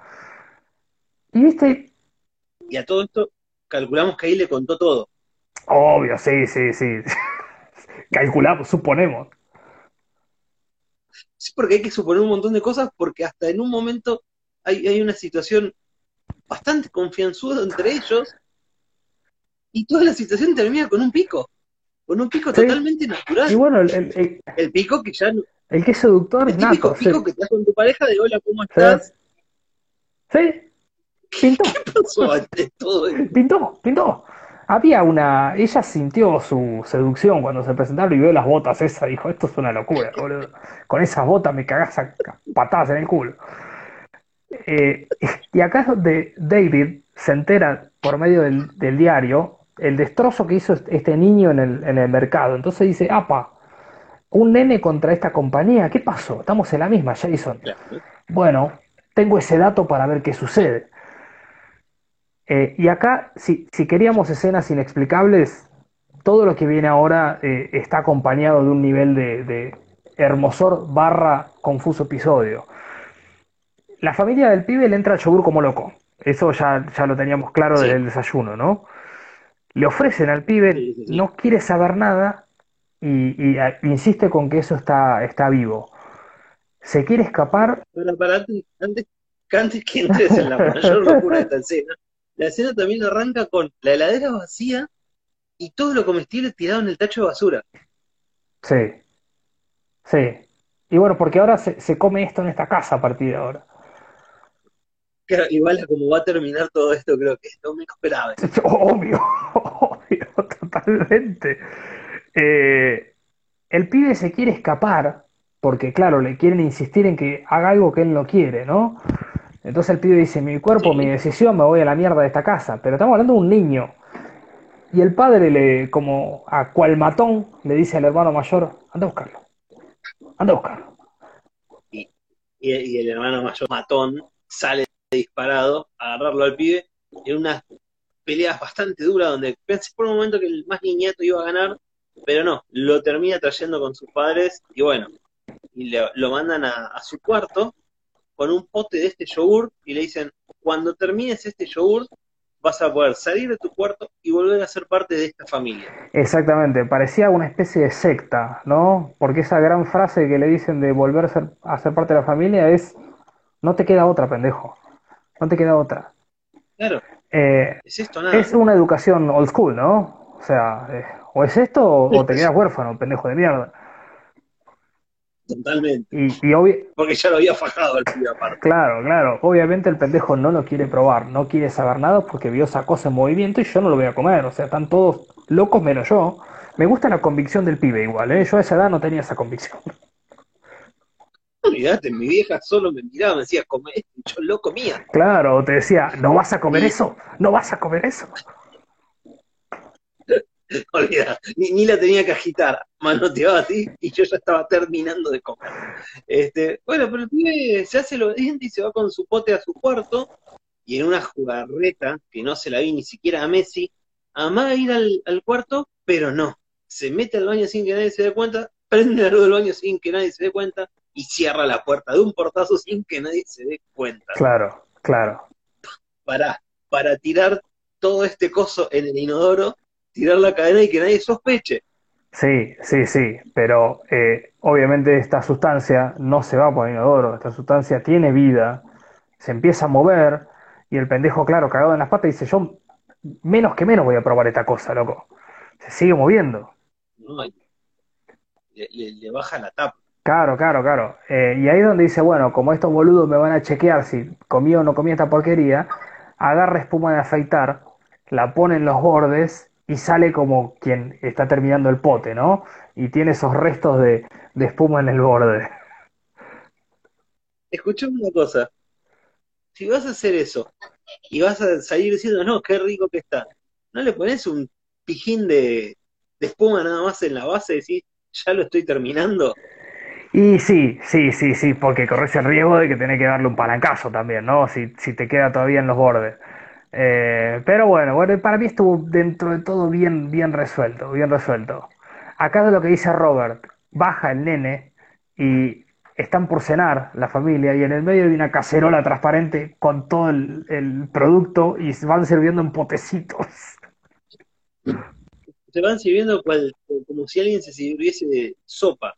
Y viste, Y a todo esto, calculamos que ahí le contó todo. obvio, sí, sí, sí. Calculamos, suponemos. Sí, porque hay que suponer un montón de cosas, porque hasta en un momento hay, hay una situación bastante confianzuda entre ellos, y toda la situación termina con un pico. Con un pico Sí. totalmente natural. Y bueno, el, el, el, El pico que ya no, el que es seductor el es nato, sí. pico que te das con tu pareja de hola, ¿cómo estás? Sí, pintó. ¿Qué pasó ante todo esto? Pintó, pintó. Había una. Ella sintió su seducción cuando se presentaron y vio las botas esas. Dijo: Esto es una locura, boludo. Con esas botas me cagás a patadas en el culo. Eh, y acá es donde David se entera por medio del, del diario el destrozo que hizo este niño en el, en el mercado. Entonces dice: Apa, un nene contra esta compañía. ¿Qué pasó? Estamos en la misma, Jason. Bueno, tengo ese dato para ver qué sucede. Eh, y acá, si, si, queríamos escenas inexplicables, todo lo que viene ahora eh, está acompañado de un nivel de, de, hermosor barra confuso episodio. La familia del pibe le entra al yogur como loco. Eso ya, ya lo teníamos claro sí. desde el desayuno, ¿no? Le ofrecen al pibe, sí, sí, no quiere saber nada y, y a, insiste con que eso está, está vivo. Se quiere escapar. Pero para antes, antes, antes que entres en la mayor locura de esta escena, la escena también arranca con la heladera vacía y todo lo comestible tirado en el tacho de basura. Sí. Sí. Y bueno, porque ahora se, se come esto en esta casa a partir de ahora. Claro, igual a como va a terminar todo esto, creo que es lo menos esperable. Obvio, obvio, totalmente. Eh, el pibe se quiere escapar, porque claro, le quieren insistir en que haga algo que él no quiere, ¿no? Entonces el pibe dice, mi cuerpo, sí. mi decisión, me voy a la mierda de esta casa. Pero estamos hablando de un niño. Y el padre, le, como a cual matón, le dice al hermano mayor, anda a buscarlo. Anda a buscarlo. Y el hermano mayor matón sale disparado agarrarlo al pibe en unas peleas bastante duras donde pensé por un momento que el más niñato iba a ganar, pero no, lo termina trayendo con sus padres y bueno, y le, lo mandan a, a su cuarto con un pote de este yogur y le dicen, cuando termines este yogur, vas a poder salir de tu cuarto y volver a ser parte de esta familia. Exactamente, parecía una especie de secta, ¿no? Porque esa gran frase que le dicen de volver a ser, a ser parte de la familia es, no te queda otra, pendejo, no te queda otra. Claro. Eh, es esto nada. Es una educación old school, ¿no? O sea, eh, o es esto o, te quedas huérfano, pendejo de mierda. Totalmente. Y, Porque ya lo había fajado el pibe aparte. Claro, claro. Obviamente el pendejo no lo quiere probar, no quiere saber nada porque vio esa cosa en movimiento y yo no lo voy a comer. O sea, están todos locos menos yo. Me gusta la convicción del pibe igual, ¿eh? Yo a esa edad no tenía esa convicción. Olvídate, mi vieja solo me miraba, me decía, come yo lo comía. Claro, te decía, no vas a comer eso, no vas a comer eso. Olvida, ni, la tenía que agitar, manoteaba así y yo ya estaba terminando de comer. Este, bueno, pero el pibe se hace lo dientes y se va con su pote a su cuarto y en una jugarreta que no se la vi ni siquiera a Messi, amaga ir al, al cuarto, pero no. Se mete al baño sin que nadie se dé cuenta, prende la luz del baño sin que nadie se dé cuenta y cierra la puerta de un portazo sin que nadie se dé cuenta. Claro, claro. Para, para tirar todo este coso en el inodoro tirar la cadena y que nadie sospeche. Sí, sí, sí, pero eh, obviamente esta sustancia no se va por el inodoro, esta sustancia tiene vida, se empieza a mover y el pendejo, claro, cagado en las patas, dice, yo menos que menos voy a probar esta cosa, loco. Se sigue moviendo. le, baja la tapa. Claro, claro, claro. Eh, y ahí es donde dice, bueno, como estos boludos me van a chequear si comí o no comí esta porquería, agarra espuma de afeitar, la pone en los bordes y sale como quien está terminando el pote, ¿no? Y tiene esos restos de, espuma en el borde. Escuchame una cosa. Si vas a hacer eso y vas a salir diciendo, no, qué rico que está, ¿no le pones un pijín de, espuma nada más en la base y decís, ya lo estoy terminando? Y sí, sí, sí, sí, porque corres el riesgo de que tenés que darle un palancazo también, ¿no? Si, si te queda todavía en los bordes. Eh, pero bueno, bueno, para mí estuvo dentro de todo bien, bien resuelto, bien resuelto. Acá de lo que dice Robert, baja el nene y están por cenar la familia y en el medio hay una cacerola transparente con todo el, producto y se van sirviendo en potecitos. Se van sirviendo como si alguien se sirviese de sopa.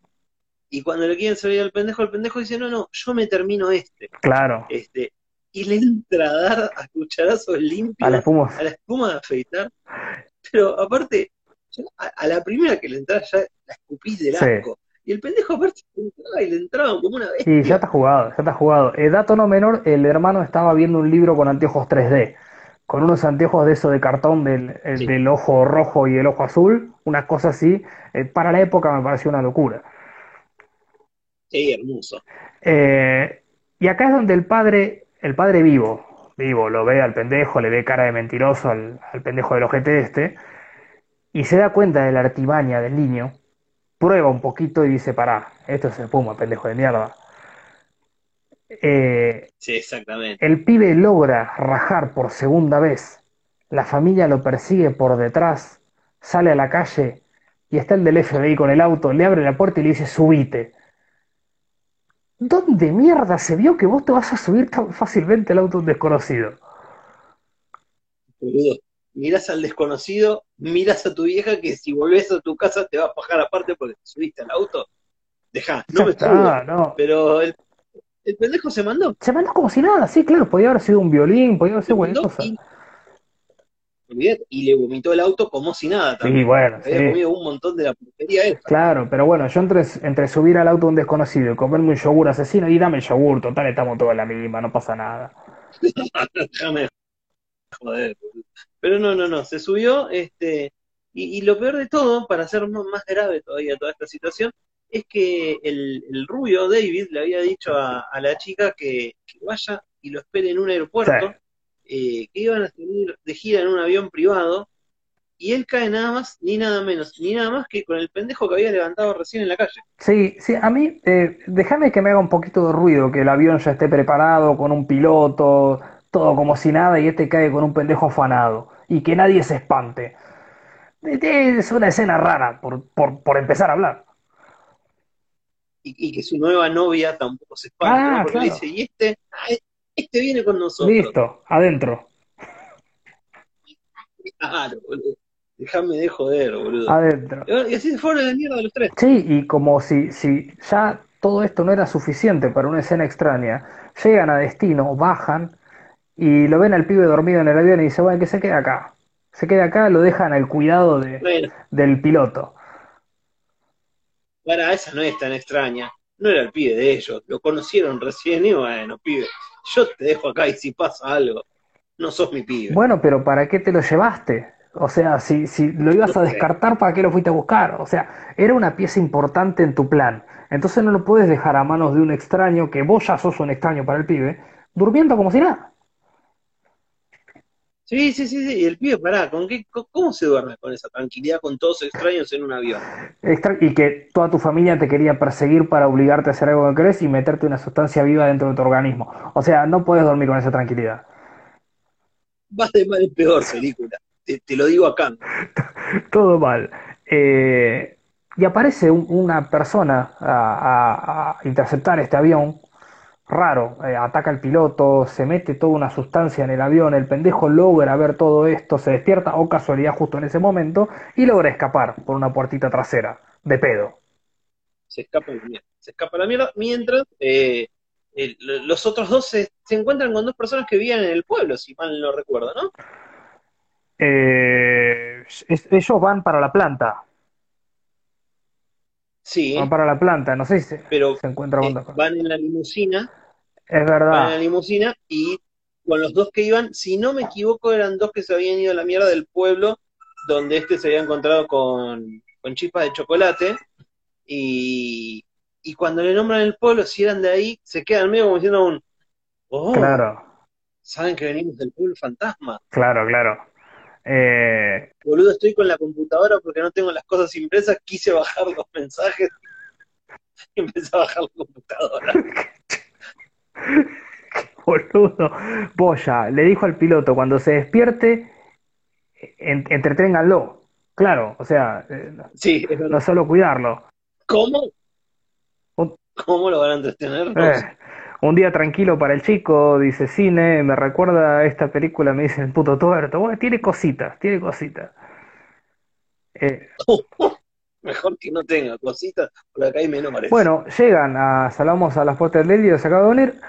Y cuando le quieren servir al pendejo, el pendejo dice, no, no, yo me termino este. Claro. Este, y le entra a dar a cucharazos limpios a la espuma, a la espuma de afeitar. Pero aparte, a, la primera que le entra ya la escupís del asco. Y el pendejo aparte entraba y le entraba como una vez. Sí, ya está jugado, ya está jugado. El dato no menor, el hermano estaba viendo un libro con anteojos 3D, con unos anteojos de eso de cartón del, del ojo rojo y el ojo azul, una cosa así. Eh, para la época me pareció una locura. Sí, hermoso. Eh, y acá es donde el padre el padre vivo, vivo, lo ve al pendejo, le ve cara de mentiroso al, pendejo del ojete este, y se da cuenta de la artimaña del niño, prueba un poquito y dice, pará, esto es el puma, pendejo de mierda. Eh, sí, exactamente. El pibe logra rajar por segunda vez, la familia lo persigue por detrás, sale a la calle y está el del FBI con el auto, le abre la puerta y le dice, subite. ¿Dónde mierda se vio que vos te vas a subir tan fácilmente al auto desconocido? miras al desconocido, miras a tu vieja que si volvés a tu casa te va a bajar aparte porque te subiste al auto. Deja, no me está, no. Pero el, pendejo se mandó. Se mandó como si nada, sí, claro, podía haber sido un violín, podía haber sido cualquier cosa y le vomitó el auto como si nada también. Sí, bueno. Había comido un montón de la porquería. Claro, pero bueno, yo entre, entre subir al auto un desconocido y comerme un yogur asesino, y dame el yogur, total, estamos todos en la misma, no pasa nada. Déjame joder. Pero no, no, no, se subió, este, y, lo peor de todo, para hacer más grave todavía toda esta situación, es que el, el rubio David le había dicho a, la chica que, vaya y lo espere en un aeropuerto. Eh, que iban a salir de gira en un avión privado y él cae nada más, ni nada menos, ni nada más que con el pendejo que había levantado recién en la calle. Sí, sí, a mí, eh, déjame que me haga un poquito de ruido, que el avión ya esté preparado, con un piloto, todo como si nada, y este cae con un pendejo afanado, y que nadie se espante. Es una escena rara, por, por, por empezar a hablar. Y, que su nueva novia tampoco se espante, ah, porque le dice, y este, este viene con nosotros. Listo, adentro. Claro, boludo. Déjame de joder, boludo. adentro. Y así se fueron de mierda los tres. Sí, y como si, si ya todo esto no era suficiente para una escena extraña, llegan a destino, bajan y lo ven al pibe dormido en el avión y dice, bueno, que se quede acá. Se quede acá, lo dejan al cuidado de, Bueno, del piloto. para esa no es tan extraña. No era el pibe de ellos. Lo conocieron recién y bueno, pibe. Yo te dejo acá y si pasa algo, no sos mi pibe. Bueno, pero ¿para qué te lo llevaste? O sea, si, si lo ibas a descartar, ¿para qué lo fuiste a buscar? O sea, era una pieza importante en tu plan. Entonces no lo puedes dejar a manos de un extraño, que vos ya sos un extraño para el pibe, durmiendo como si nada. Sí, sí, sí, sí. Y el pibe, pará, ¿con qué, ¿cómo se duerme con esa tranquilidad con todos extraños en un avión? Y que toda tu familia te quería perseguir para obligarte a hacer algo que querés y meterte una sustancia viva dentro de tu organismo. O sea, no puedes dormir con esa tranquilidad. Vas de mal en peor, película. Te, te lo digo acá. Todo mal. Eh, y aparece un- una persona a, a- a interceptar este avión raro, eh, ataca al piloto, se mete toda una sustancia en el avión, el pendejo logra ver todo esto, se despierta o casualidad justo en ese momento y logra escapar por una puertita trasera, de pedo. Se escapa la mierda. Se escapa la mierda. Mientras eh, el- los otros dos se, se encuentran con dos personas que vivían en el pueblo, si mal no recuerdo, ¿no? Eh, es- ellos van para la planta, Sí, van para la planta, no sé si se, pero se encuentra con eh, van en la limusina, Es van en la verdad, limusina y con los dos que iban, si no me equivoco, eran dos que se habían ido a la mierda del pueblo donde este se había encontrado con, con chispas de chocolate y, y cuando le nombran el pueblo, si eran de ahí, se quedan medio como diciendo un, oh, claro, saben que venimos del pueblo fantasma. claro, claro. Eh, Boludo, estoy con la computadora porque no tengo las cosas impresas, quise bajar los mensajes y empecé a bajar la computadora. Boludo, Boya, le dijo al piloto, cuando se despierte, en- entreténganlo. Claro, o sea, eh, Sí, es no solo cuidarlo. ¿Cómo? Un- ¿Cómo lo van a entretener? Eh, un día tranquilo para el chico, dice cine, me recuerda a esta película, me dice el puto tuerto. Bueno, tiene cositas, tiene cositas. Eh, Mejor que no tenga cositas, porque acá hay menores. bueno, llegan a, salamos a las puertas del Helio, se acaba de unir,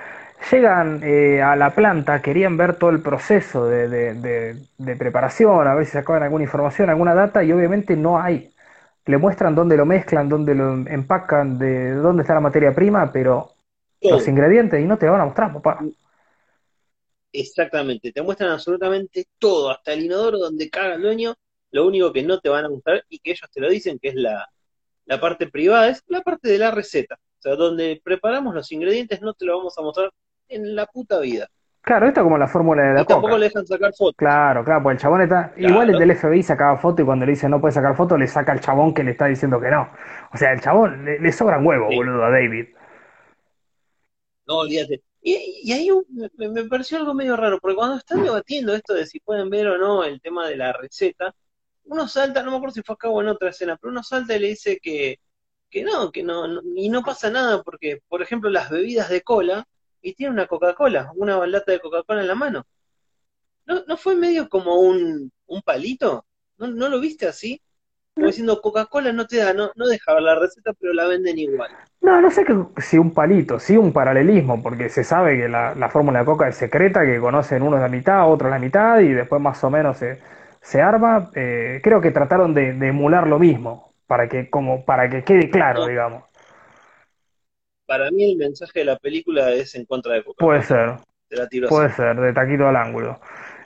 llegan eh, a la planta, querían ver todo el proceso de, de- de- de preparación, a ver si sacaban alguna información, alguna data, y obviamente no hay. Le muestran dónde lo mezclan, dónde lo empacan, de dónde está la materia prima, pero los ingredientes y no te lo van a mostrar, papá. Exactamente, te muestran absolutamente todo, hasta el inodoro donde caga el dueño, lo único que no te van a mostrar y que ellos te lo dicen, que es la, la parte privada, es la parte de la receta. O sea, donde preparamos los ingredientes no te lo vamos a mostrar en la puta vida. Claro, esto es como la fórmula de la Y tampoco le dejan sacar fotos. Claro, claro, pues el chabón está. Claro. Igual el del FBI sacaba foto y cuando le dice no puede sacar foto, le saca al chabón que le está diciendo que no. O sea, el chabón le, le sobran huevos, Sí. boludo, a David. No, olvídate. Y, y ahí un- me, me pareció algo medio raro, porque cuando están debatiendo esto de si pueden ver o no el tema de la receta, uno salta, no me acuerdo si fue acá o en otra escena, pero uno salta y le dice que, que no, que no, no- y no pasa nada, porque, por ejemplo, las bebidas de cola, y tiene una Coca-Cola, una lata de Coca-Cola en la mano. ¿No, no fue medio como un, un palito? ¿No, no lo viste así? Como diciendo, Coca-Cola no te da, no, no deja la receta, pero la venden igual. No, no sé que, si un palito, sí un paralelismo, porque se sabe que la, la fórmula de coca es secreta, que conocen unos la mitad, otros la mitad, y después más o menos se, se arma. Eh, creo que trataron de, de emular lo mismo, para que, como, para que quede claro, digamos. Para mí el mensaje de la película es en contra de Coca-Cola. Puede ser. Te la tiro así. Puede ser, de taquito al ángulo.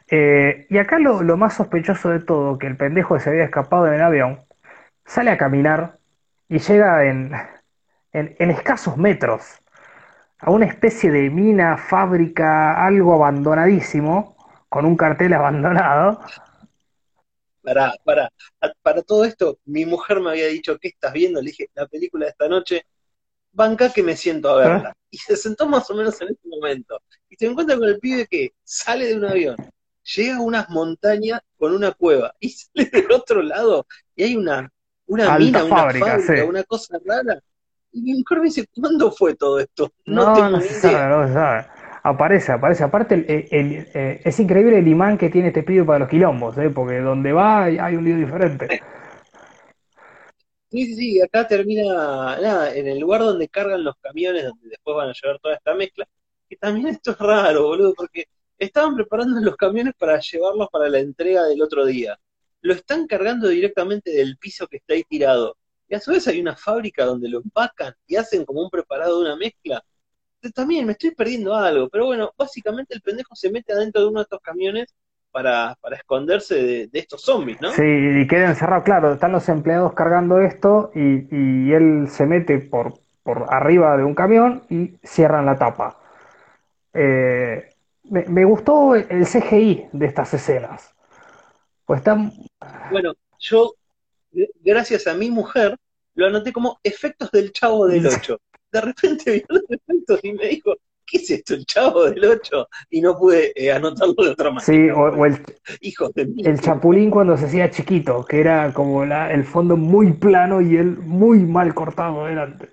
Eh, y acá lo, lo más sospechoso de todo, que el pendejo se había escapado en el avión, sale a caminar y llega en, en, en escasos metros a una especie de mina, fábrica, algo abandonadísimo, con un cartel abandonado. Para, para, para todo esto, mi mujer me había dicho, ¿qué estás viendo? Le dije, la película de esta noche, banca que me siento a verla. Y se sentó más o menos en este momento. Y se encuentra con el pibe que sale de un avión, llega a unas montañas con una cueva, y sale del otro lado, y hay una, una Alta mina, una fábrica, sí. una cosa rara. Y mi mujer me dice, ¿cuándo fue todo esto? No, tengo no se idea. sabe, no se sabe. Aparece, aparece. Aparte, el- el- eh, es increíble el imán que tiene este pibe para los quilombos, ¿eh? Porque donde va hay, hay un lío diferente. Sí, sí, sí, acá termina, nada, en el lugar donde cargan los camiones, donde después van a llevar toda esta mezcla, que también esto es raro, boludo, porque estaban preparando los camiones para llevarlos para la entrega del otro día. Lo están cargando directamente del piso que está ahí tirado. Y a su vez hay una fábrica donde lo empacan y hacen como un preparado de una mezcla. También me estoy perdiendo algo, pero bueno, básicamente el pendejo se mete adentro de uno de estos camiones para, para esconderse de, de estos zombies, ¿no? Sí, y queda encerrado, claro, están los empleados cargando esto y, y él se mete por, por arriba de un camión y cierran la tapa. Eh, me, me gustó el CGI de estas escenas. Pues están, Bueno, yo, gracias a mi mujer, lo anoté como efectos del Chavo del 8. De repente vio los efectos y me dijo, ¿qué es esto, el Chavo del 8? Y no pude eh, anotarlo de otra manera. sí, o, o el, Hijos de mí. el Chapulín cuando se hacía chiquito, que era como la, el fondo muy plano y él muy mal cortado delante.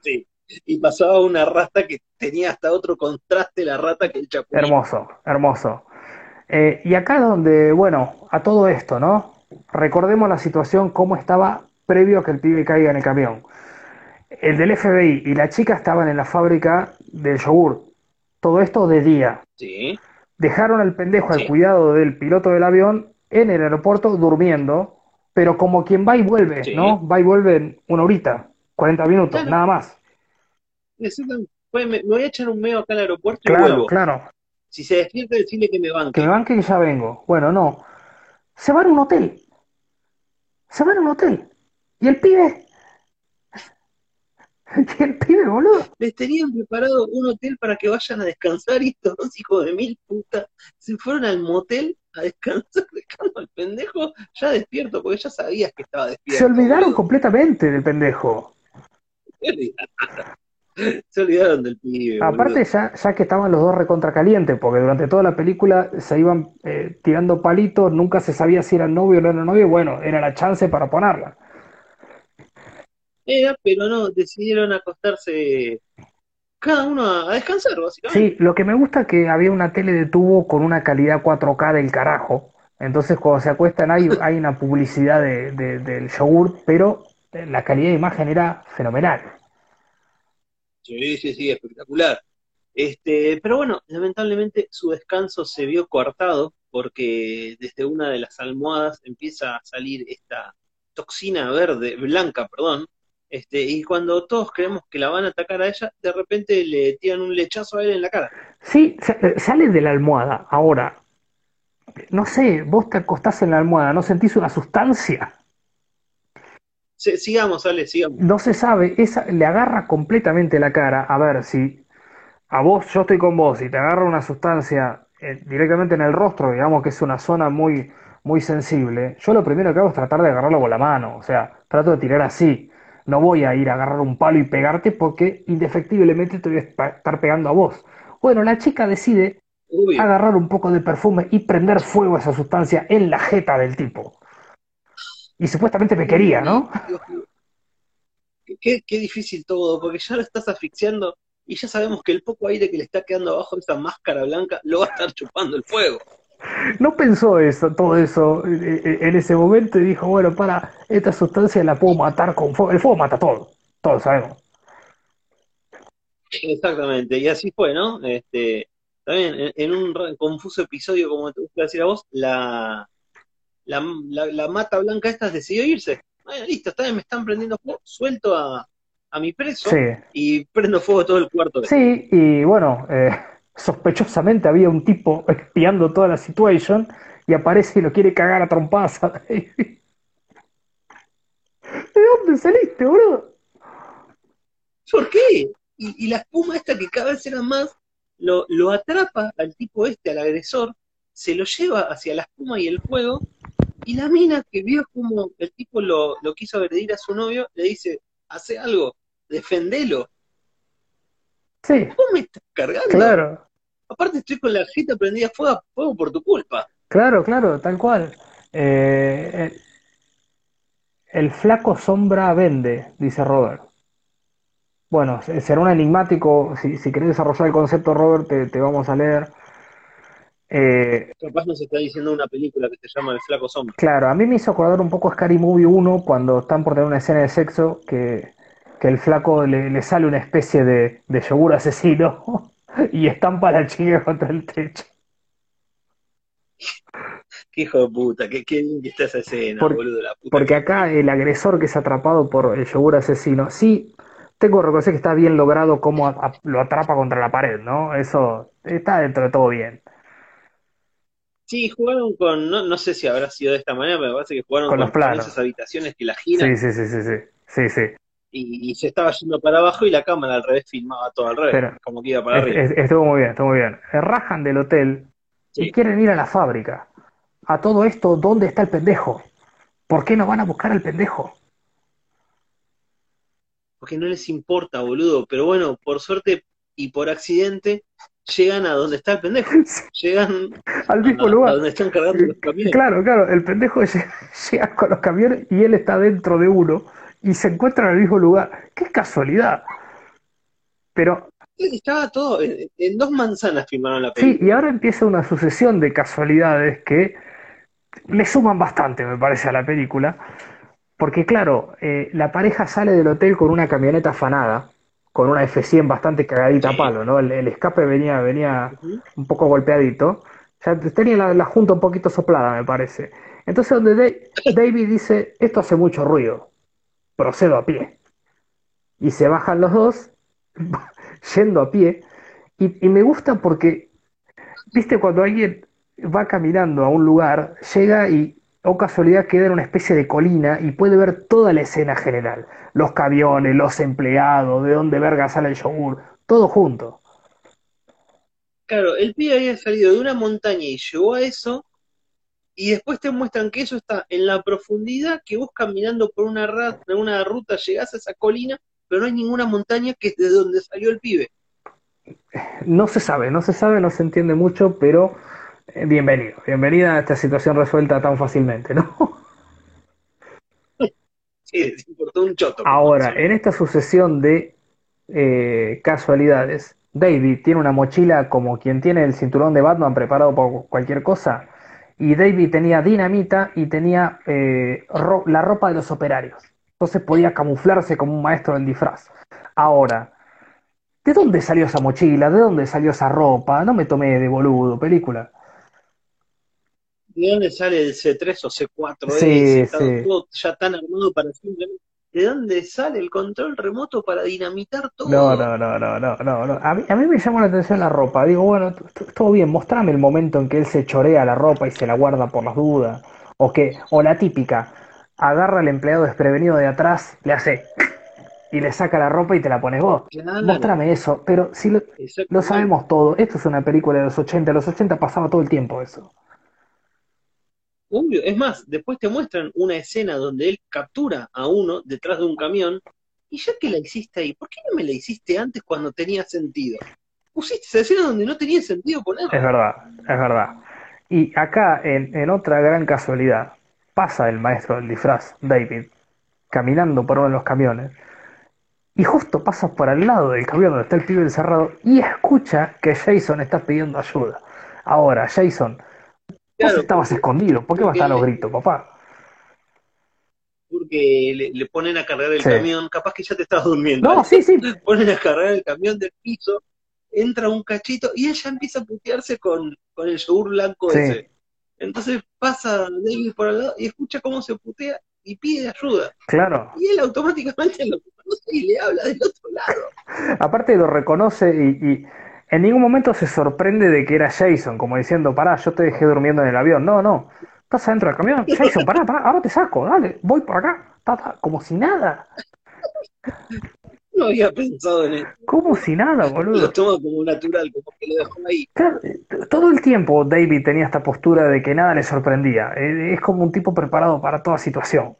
Sí. Y pasaba una rata que tenía hasta otro contraste la rata que el Chapulín. Hermoso, hermoso. Eh, y acá es donde, bueno, a todo esto, ¿no? Recordemos la situación, cómo estaba previo a que el pibe caiga en el camión. El del FBI y la chica estaban en la fábrica del yogur. Todo esto de día. Sí, Dejaron al pendejo al cuidado del piloto del avión en el aeropuerto durmiendo, pero como quien va y vuelve, Sí. ¿no? Va y vuelve en una horita, 40 minutos, Claro. nada más. Necesitan- pues me, me voy a echar un medio acá al aeropuerto y Claro, vuelvo. claro. Si se despierta, decirle que me Que banque. me banque que ya vengo. Bueno, no. Se va a un hotel. Se va a un hotel. Y el pibe. Y el pibe, boludo. Les tenían preparado un hotel para que vayan a descansar y estos dos hijos de mil putas se fueron al motel a descansar, dejando al pendejo ya despierto, porque ya sabías que estaba despierto. Se olvidaron boludo. completamente del pendejo. Se olvidaron. Del pibe. Aparte, boludo. ya, ya que estaban los dos recontra calientes, porque durante toda la película se iban eh, tirando palitos, nunca se sabía si eran novio o no eran novio. Bueno, era la chance para ponerla. Era, pero no, decidieron acostarse cada uno a, descansar, básicamente. Sí, lo que me gusta es que había una tele de tubo con una calidad 4K del carajo. Entonces, cuando se acuestan, hay, hay una publicidad de, de- del yogur, pero eh, la calidad de imagen era fenomenal. Sí, sí, sí, espectacular. Este, pero bueno, lamentablemente su descanso se vio coartado porque desde una de las almohadas empieza a salir esta toxina verde, blanca, perdón. Este, y cuando todos creemos que la van a atacar a ella, de repente le tiran un lechazo a él en la cara. Sí, eh, sale de la almohada. Ahora, no sé, vos te acostás en la almohada, ¿no sentís una sustancia? Sigamos, Ale, sigamos. No se sabe, esa le agarra completamente la cara. A ver, si a vos, yo estoy con vos y te agarra una sustancia eh, directamente en el rostro, digamos que es una zona muy, muy sensible, yo lo primero que hago es tratar de agarrarlo con la mano, o sea, trato de tirar así. No voy a ir a agarrar un palo y pegarte porque indefectiblemente te voy a estar pegando a vos. Bueno, la chica decide Uy, agarrar un poco de perfume y prender fuego a esa sustancia en la jeta del tipo. Y supuestamente me quería, ¿no? Qué- qué difícil todo, porque ya lo estás asfixiando y ya sabemos que el poco aire que le está quedando abajo de esa máscara blanca lo va a estar chupando el fuego. No pensó eso, todo eso eh, eh, en ese momento y dijo, bueno, para, esta sustancia la puedo matar con fuego. El fuego mata todo, todos sabemos. Exactamente, y así fue, ¿no? Este, también en, un confuso episodio, como te gusta decir a vos, la, la, la, la mata blanca esta decidió irse. Bueno, listo, está bien, me están prendiendo fuego, suelto a, a mi preso Sí, y prendo fuego todo el cuarto. sí, y bueno, eh, sospechosamente había un tipo espiando toda la situación y aparece y lo quiere cagar a trompadas. ¿De dónde saliste, boludo? ¿Por qué? Y, la espuma esta que cada vez era más, lo, lo atrapa al tipo este, al agresor, se lo lleva hacia la espuma y el fuego, y la mina que vio como el tipo lo, lo quiso agredir a su novio, le dice, hace algo, defendelo. Sí, ¿Vos me estás cargando? claro, Aparte estoy con la jeta prendida a fuego, fuego por tu culpa. claro, claro, tal cual. Eh, el, el flaco sombra vende, dice Robert. bueno, será un enigmático, si, si querés desarrollar el concepto, Robert, te, te vamos a leer. Eh, Capaz nos está diciendo una película que se llama El Flaco Sombra. Claro, a mí me hizo acordar un poco Scary Movie 1 cuando están por tener una escena de sexo que, que el flaco le, le, sale una especie de, de yogur asesino y estampa la chica contra el techo. Qué hijo de puta, qué, qué bien que está esa escena, Por- boludo, la puta. Porque acá el agresor que es atrapado por el yogur asesino, sí, tengo que reconocer que está bien logrado cómo a- a- lo atrapa contra la pared, ¿no? Eso está dentro de todo bien. Sí, jugaron con, no, no sé si habrá sido de esta manera, pero me parece que jugaron Con con, los planos. con esas habitaciones que la giran Sí, sí, sí, sí, sí, sí, sí. Y, y se estaba yendo para abajo y la cámara al revés filmaba todo al revés, Pero- como que iba para Es- arriba. es- estuvo muy bien, estuvo muy bien. Se rajan del hotel y quieren ir a la fábrica. A todo esto, ¿dónde está el pendejo? ¿Por qué no van a buscar al pendejo? Porque no les importa, boludo, pero bueno, por suerte y por accidente llegan a donde está el pendejo, llegan Al mismo a, a lugar. donde están cargando los camiones. Claro, claro, el pendejo lle- llega con los camiones y él está dentro de uno y se encuentra en el mismo lugar. ¡Qué casualidad! Pero Estaba todo, en, en dos manzanas filmaron la sí, película. y ahora empieza una sucesión de casualidades que le suman bastante, me parece, a la película. Porque claro, eh, la pareja sale del hotel con una camioneta afanada, con una F100 bastante cagadita a Sí. palo, ¿no? El, el escape venía, venía un poco golpeadito. Ya tenía la, la junta un poquito soplada, me parece. Entonces, donde Da- David dice, esto hace mucho ruido, procedo a pie. Y se bajan los dos, yendo a pie. Y, me gusta porque, viste, cuando alguien va caminando a un lugar, llega y, o casualidad, queda en una especie de colina y puede ver toda la escena general. Los camiones, los empleados, de dónde verga sale el yogur, todo junto. Claro, el pibe había salido de una montaña y llegó a eso, y después te muestran que eso está en la profundidad, que vos caminando por una, ra- por una ruta llegás a esa colina, pero no hay ninguna montaña que es de donde salió el pibe. No se sabe, no se sabe, no se entiende mucho, pero eh, bienvenido, bienvenida a esta situación resuelta tan fácilmente, ¿no? Sí, importó un choto. Ahora, en esta sucesión de eh, casualidades, David tiene una mochila como quien tiene el cinturón de Batman preparado por cualquier cosa, y David tenía dinamita y tenía eh, ro- la ropa de los operarios. Entonces podía camuflarse como un maestro del disfraz. Ahora, ¿de dónde salió esa mochila? ¿De dónde salió esa ropa? No me tomé de boludo, película. ¿De dónde sale el C3 o C4 Sí, ese? Está sí. todo ya tan armado para simplemente. ¿De dónde sale el control remoto para dinamitar todo? No, no, no, no, no, no, no. A mí, a mí me llamó la atención la ropa. Digo, bueno, todo bien, mostrame el momento en que él se chorea la ropa y se la guarda por las dudas. O que, o la típica, agarra al empleado desprevenido de atrás, le hace y le saca la ropa y te la pones vos. Claro, Mostrame eso, pero si lo, lo sabemos todo, esto es una película de los 80, en los 80 pasaba todo el tiempo eso. Es más, después te muestran una escena donde él captura a uno detrás de un camión. Y ya que la hiciste ahí, ¿por qué no me la hiciste antes cuando tenía sentido? Pusiste esa escena donde no tenía sentido ponerla. Es verdad, es verdad. Y acá, en, en otra gran casualidad, pasa el maestro del disfraz, David, caminando por uno de los camiones, y justo pasa por al lado del camión donde está el pibe encerrado y escucha que Jason está pidiendo ayuda. Ahora, Jason, vos estabas escondido, ¿por qué vas a dar los gritos, papá? porque le, le ponen a cargar el Sí. camión, capaz que ya te estabas durmiendo. No, sí, sí, Ponen a cargar el camión del piso, entra un cachito y ella empieza a putearse con, con el yogur blanco Sí. ese. Entonces pasa David por al lado y escucha cómo se putea y pide ayuda. claro. Y él automáticamente lo conoce y le habla del otro lado. Aparte lo reconoce y, y en ningún momento se sorprende de que era Jason, como diciendo, pará, yo te dejé durmiendo en el avión. No, no, estás adentro del camión. Jason, pará, pará, ahora te saco, dale, voy por acá. Ta, ta, como si nada, No había pensado en eso. como si nada, Lo boludo. toma como natural, como que lo dejó ahí. Claro, todo el tiempo David tenía esta postura de que nada le sorprendía. Eh, Es como un tipo preparado para toda situación.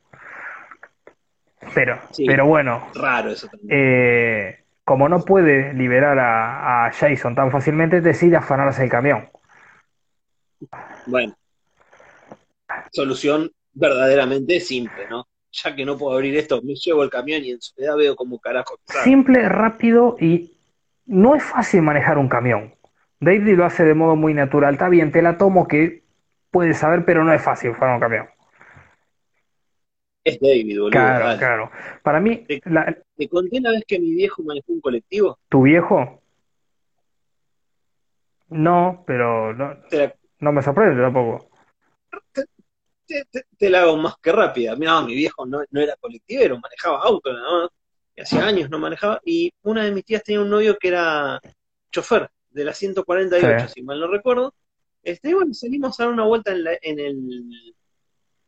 Pero, Sí. pero bueno, Raro eso también. eh, como no puede liberar a, a Jason tan fácilmente, decide afanarse el camión. Bueno. Solución verdaderamente simple, ¿no? ya que no puedo abrir esto, me llevo el camión y en soledad veo como carajo. ¿sabes? Simple, rápido y no es fácil manejar un camión. David lo hace de modo muy natural. Está bien, te la tomo que puedes saber, pero no es fácil fuera un camión. Es David, boludo. Claro, claro. Para mí, Te- la- ¿Te conté la vez que mi viejo manejó un colectivo? tu viejo, no, pero no, la, no me sorprende tampoco. te, te- te la hago más que rápida. Mira, mi viejo no, no era colectivero, manejaba auto nada más. Hacía años no manejaba. Y una de mis tías tenía un novio que era chofer de la 148, Sí. si mal no recuerdo. Este, y bueno, salimos a dar una vuelta en, la- en el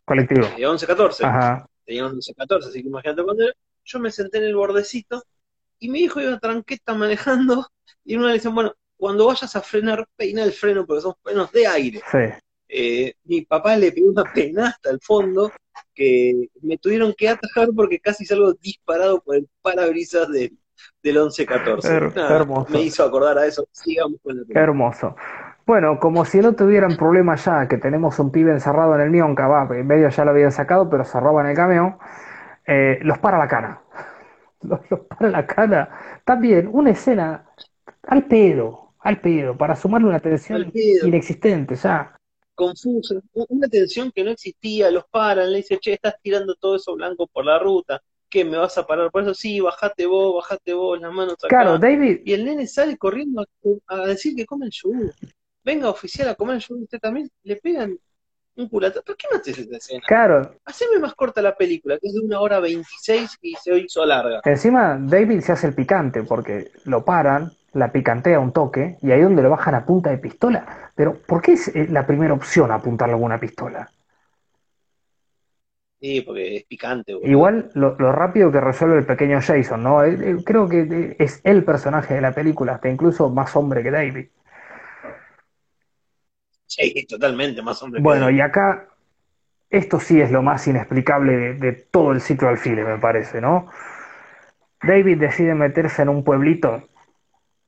Colectivo. eh, 11-14. Ajá. Tenía un 11-14, así que imagínate cuando era. Yo me senté en el bordecito y mi hijo iba tranqueta manejando. Y una le dicen, bueno, cuando vayas a frenar, peina el freno porque son frenos de aire. Sí. Eh, mi papá le pegó una penasta al fondo que me tuvieron que atajar porque casi salgo disparado por el parabrisas del, del 11-14. Her- hermoso. Me hizo acordar a eso. Sigamos con la hermoso. Bueno, como si no tuvieran problema ya, que tenemos un pibe encerrado en el Mionca, va, en medio ya lo habían sacado, pero se roban el camión, eh, los para la cana. Los, los para la cana. También una escena al pedo, al pedo, para sumarle una tensión inexistente ya. Confusa, una tensión que no existía, los paran, le dice, che, estás tirando todo eso blanco por la ruta, ¿qué, me vas a parar por eso? Sí, bajate vos, bajate vos, las manos acá. Claro, David, Y el nene sale corriendo a, a decir que come el yogur. Venga, oficial, a comer yogur, usted también le pegan un culata. ¿Por qué no haces esta escena? claro, Haceme más corta la película, que es de una hora veintiséis y se hizo larga. encima David se hace el picante porque lo paran, la picantea un toque y ahí donde lo bajan a punta de pistola. Pero ¿por qué es eh, la primera opción apuntarle alguna pistola? Sí, porque es picante, boludo. Igual lo, lo rápido que resuelve el pequeño Jason, ¿no? Eh, eh, Creo que es el personaje de la película, hasta incluso más hombre que David. Sí, totalmente, más hombre Bueno, y acá esto sí es lo más inexplicable de, de todo el ciclo al file, me parece, ¿no? David decide meterse en un pueblito.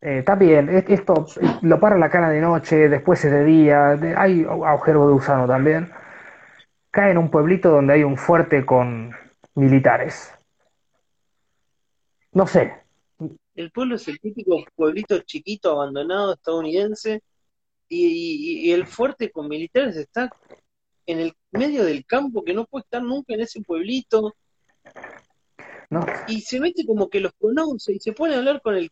Eh, está bien, es- esto lo para la cana de noche, después es de día, de- hay agujero de gusano también. Cae en un pueblito donde hay un fuerte con militares. No sé, El pueblo es el típico pueblito chiquito, abandonado, estadounidense, y, y- y el fuerte con militares está en el medio del campo, que no puede estar nunca en ese pueblito, no, y se mete como que los conoce, y se pone a hablar con el,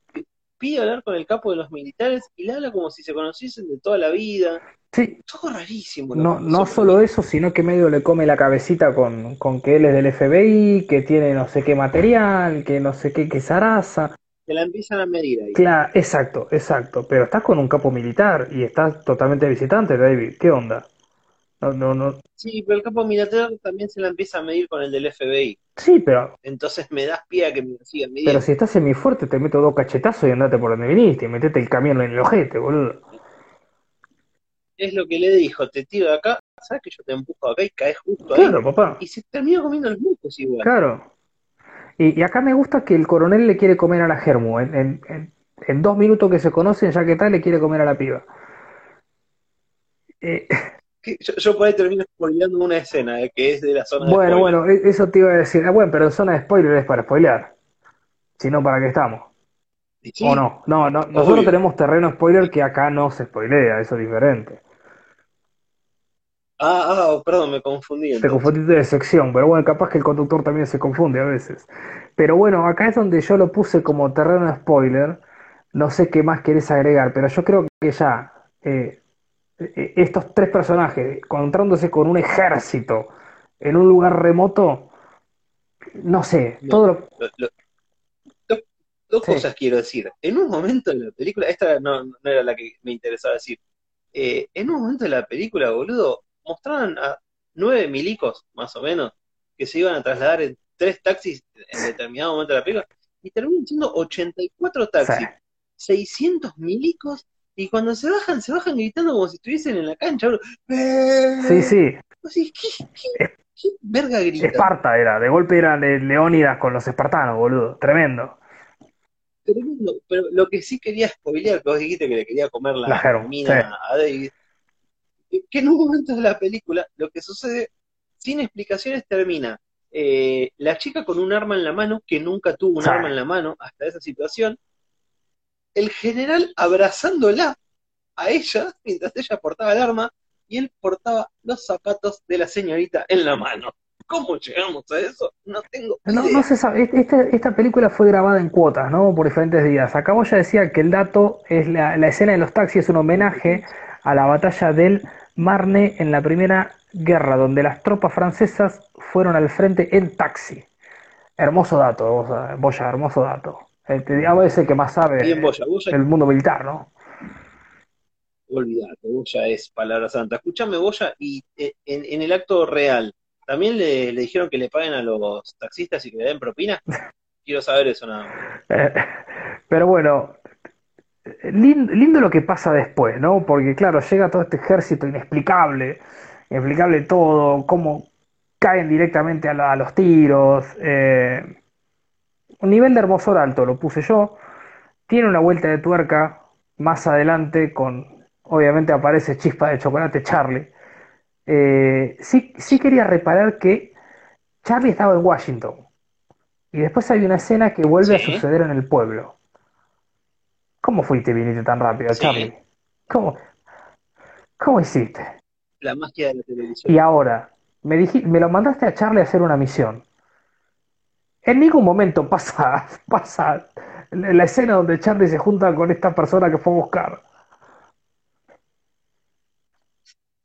pide hablar con el capo de los militares, y le habla como si se conociesen de toda la vida. sí, Todo rarísimo. No, no solo eso, sino que medio le come la cabecita con, con que él es del FBI, que tiene no sé qué material, que no sé qué, que zaraza. Se la empiezan a medir ahí. Claro, exacto, exacto. Pero estás con un capo militar y estás totalmente visitante, David. ¿Qué onda? No, no, no. Sí, pero el capo militar también se la empieza a medir con el del FBI. Sí, pero, Entonces me das pie a que me sigan pero midiendo. si estás en mi fuerte, te meto dos cachetazos y andate por donde viniste y metete el camión en el ojete, boludo. Es lo que le dijo, te tiro de acá, sabes que yo te empujo acá y caes justo ahí. Claro, papá. Y se terminó comiendo los mocos igual. Claro. Y, y acá me gusta que el coronel le quiere comer a la Germu. En, en, en- en dos minutos que se conocen, ya que tal, le quiere comer a la piba. Eh, Yo, yo por ahí termino spoileando una escena eh, que es de la zona de bueno, spoiler. bueno, e- eso te iba a decir. Ah, bueno, pero zona de spoiler es para spoilear. Si no, ¿para qué estamos? Sí, ¿O no? No, no, nosotros Obvio. tenemos terreno spoiler que acá no se spoilea, eso es diferente. Ah, ah, perdón, me confundí. Te entonces. confundiste de sección, pero bueno, capaz que el conductor también se confunde a veces. Pero bueno, acá es donde yo lo puse como terreno de spoiler. No sé qué más querés agregar, pero yo creo que ya eh, eh, estos tres personajes encontrándose con un ejército en un lugar remoto, no sé, No. todo lo... Lo- lo- dos dos Sí. cosas quiero decir. En un momento de la película, esta no, no era la que me interesaba decir. Eh, en un momento de la película, boludo, mostraban a nueve milicos, más o menos, que se iban a trasladar en tres taxis en determinado momento de la película, y terminan siendo 84 taxis, Sí. 600 milicos, y cuando se bajan, se bajan gritando como si estuviesen en la cancha. Sí, sí, ¿Qué, qué, qué verga grita? Esparta era, de golpe eran Leónidas con los espartanos, boludo, tremendo. Tremendo, pero lo que sí quería spoilear, que vos dijiste que le quería comer la, La mina sí. a David, que en un momento de la película lo que sucede, sin explicaciones, termina eh, la chica con un arma en la mano, que nunca tuvo un Sí. arma en la mano hasta esa situación, el general abrazándola a ella mientras ella portaba el arma y él portaba los zapatos de la señorita en la mano. ¿Cómo llegamos a eso? No tengo No, idea. no se sabe, Este- esta, esta película fue grabada en cuotas, ¿no? Por diferentes días. Acá vos ya decía que el dato es la, la escena de los taxis es un homenaje a la batalla del Marne en la Primera Guerra, donde las tropas francesas fueron al frente en taxi. Hermoso dato, Boya, hermoso dato. Eh, te digo, es el que más sabe Bien, Boya, Boya, del mundo militar, ¿no? olvídate, Boya es palabra santa. Escúchame, Boya, y eh, en, en el acto real, ¿también le, le dijeron que le paguen a los taxistas y que le den propina? Quiero saber eso nada más. Eh, pero bueno, lin- lindo lo que pasa después, ¿no? Porque claro, llega todo este ejército inexplicable, inexplicable todo, cómo caen directamente a, la- a los tiros. eh, un nivel de hermosura alto, lo puse yo. Tiene una vuelta de tuerca más adelante con, obviamente aparece Chispa de Chocolate Charlie. Eh, sí, sí quería reparar que Charlie estaba en Washington. Y después hay una escena que vuelve a suceder en el pueblo. ¿Cómo fuiste y viniste tan rápido, Sí. Charlie? ¿Cómo, cómo hiciste? La magia de la televisión. Y ahora, me diji- me lo mandaste a Charlie a hacer una misión. En ningún momento pasa, pasa la escena donde Charlie se junta con esta persona que fue a buscar.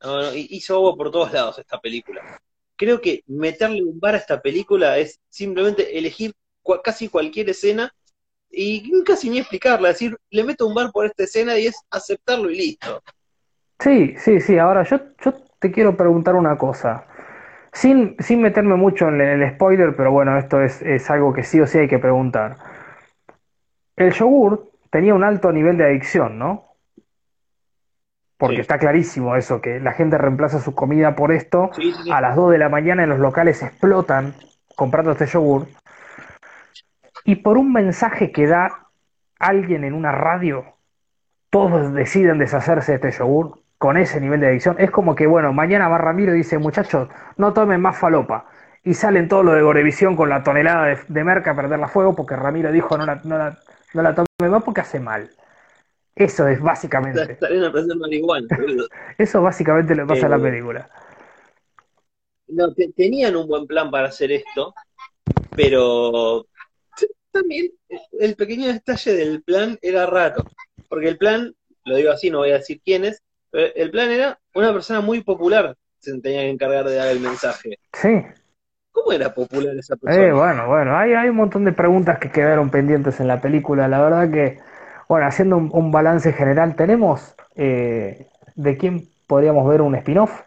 No, no, hi- hizo agua por todos lados esta película. Creo que meterle un bar a esta película es simplemente elegir casi cualquier escena y casi ni explicarla, decir, le meto un bar por esta escena y es aceptarlo y listo. Sí, sí, sí. Ahora yo, yo te quiero preguntar una cosa. Sin, sin meterme mucho en el, spoiler, pero bueno, esto es, es algo que sí o sí hay que preguntar. El yogur tenía un alto nivel de adicción, ¿no? Porque Sí. está clarísimo eso, que la gente reemplaza su comida por esto. Sí, sí, sí. A las 2 de la mañana en los locales explotan comprando este yogur. Y por un mensaje que da alguien en una radio, todos deciden deshacerse de este yogur con ese nivel de adicción. Es como que, bueno, mañana va Ramiro y dice, muchachos, no tomen más falopa. Y salen todos los de Gorevisión con la tonelada de, de merca a perderla a fuego porque Ramiro dijo no la, no la, no la tomen más porque hace mal. Eso es básicamente. Marihuana. Eso básicamente le pasa a la Eh, película. No, te- tenían un buen plan para hacer esto, pero también el pequeño detalle del plan era raro, porque el plan, lo digo así, no voy a decir quién es, pero el plan era una persona muy popular se tenía que encargar de dar el mensaje. Sí. ¿Cómo era popular esa persona? Eh, bueno, bueno, hay, hay un montón de preguntas que quedaron pendientes en la película. La verdad que, bueno, haciendo un, un balance general, tenemos eh, de quién podríamos ver un spin-off.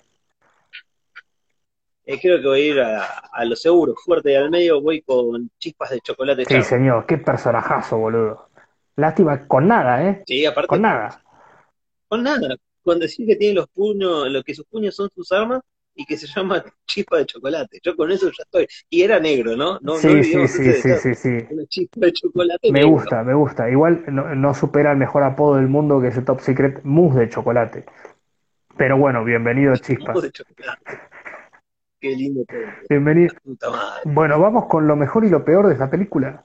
Eh, creo que voy a ir a, a lo seguro, fuerte y al medio, voy con chispas de chocolate Sí, señor, qué personajazo, boludo. Lástima, con nada, ¿eh? Sí, aparte, Con nada. con nada. Con decir que tiene los puños, lo que sus puños son sus armas y que se llama chispa de chocolate. Yo con eso ya estoy. Y era negro, ¿no? No, no Sí, sí, sí, sí, sí, sí. Una chispa de chocolate Me negro. gusta, me gusta. Igual no, no supera el mejor apodo del mundo que es el Top Secret Mousse de chocolate. Pero bueno, bienvenido, Chispas. de chocolate. Qué lindo. Bienvenido. Bueno, vamos con lo mejor y lo peor de esta película.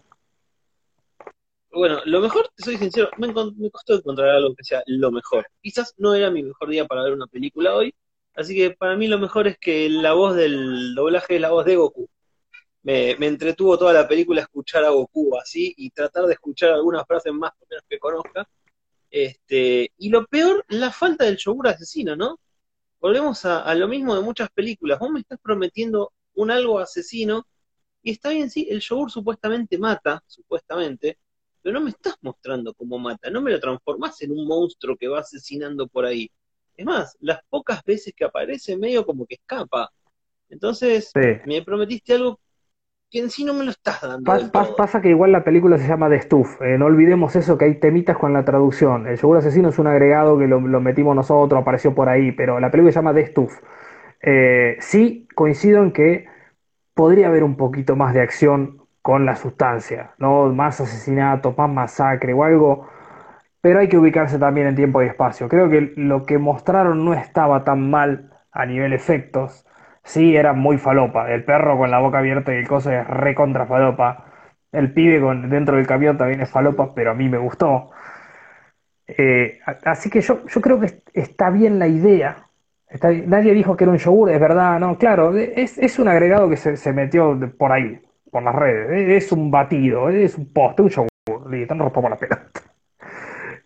Bueno, lo mejor, te soy sincero, me, costó encontrar algo que sea lo mejor. Quizás no era mi mejor día para ver una película hoy, así que para mí lo mejor es que la voz del doblaje es la voz de Goku. Me, me entretuvo toda la película escuchar a Goku así y tratar de escuchar algunas frases más o menos que conozca. Este, y lo peor, la falta del yogur asesino, ¿no? Volvemos a, a lo mismo de muchas películas. Vos me estás prometiendo un algo asesino y está bien, sí, el yogur supuestamente mata, supuestamente, pero no me estás mostrando cómo mata, no me lo transformás en un monstruo que va asesinando por ahí. Es más, las pocas veces que aparece medio como que escapa. Entonces, Sí. me prometiste algo que en sí no me lo estás dando pasa que igual la película se llama The Stuff. eh, no olvidemos eso, que hay temitas con la traducción. El yogur asesino es un agregado que lo, lo metimos nosotros, apareció por ahí, pero la película se llama The Stuff. Eh, sí, coincido en que podría haber un poquito más de acción con la sustancia, ¿no? Más asesinato, más masacre o algo, pero hay que ubicarse también en tiempo y espacio. Creo que lo que mostraron no estaba tan mal a nivel efectos, Sí, era muy falopa. El perro con la boca abierta y el coso es re contra falopa. El pibe con, dentro del camión también es falopa, pero a mí me gustó. Eh, así que yo, yo creo que est- está bien la idea. Nadie dijo que era un yogur, es verdad, no, claro, es, es un agregado que se, se metió por ahí, por las redes. Es un batido, es un poste, un yogur. Listo, no rompamos la pelota.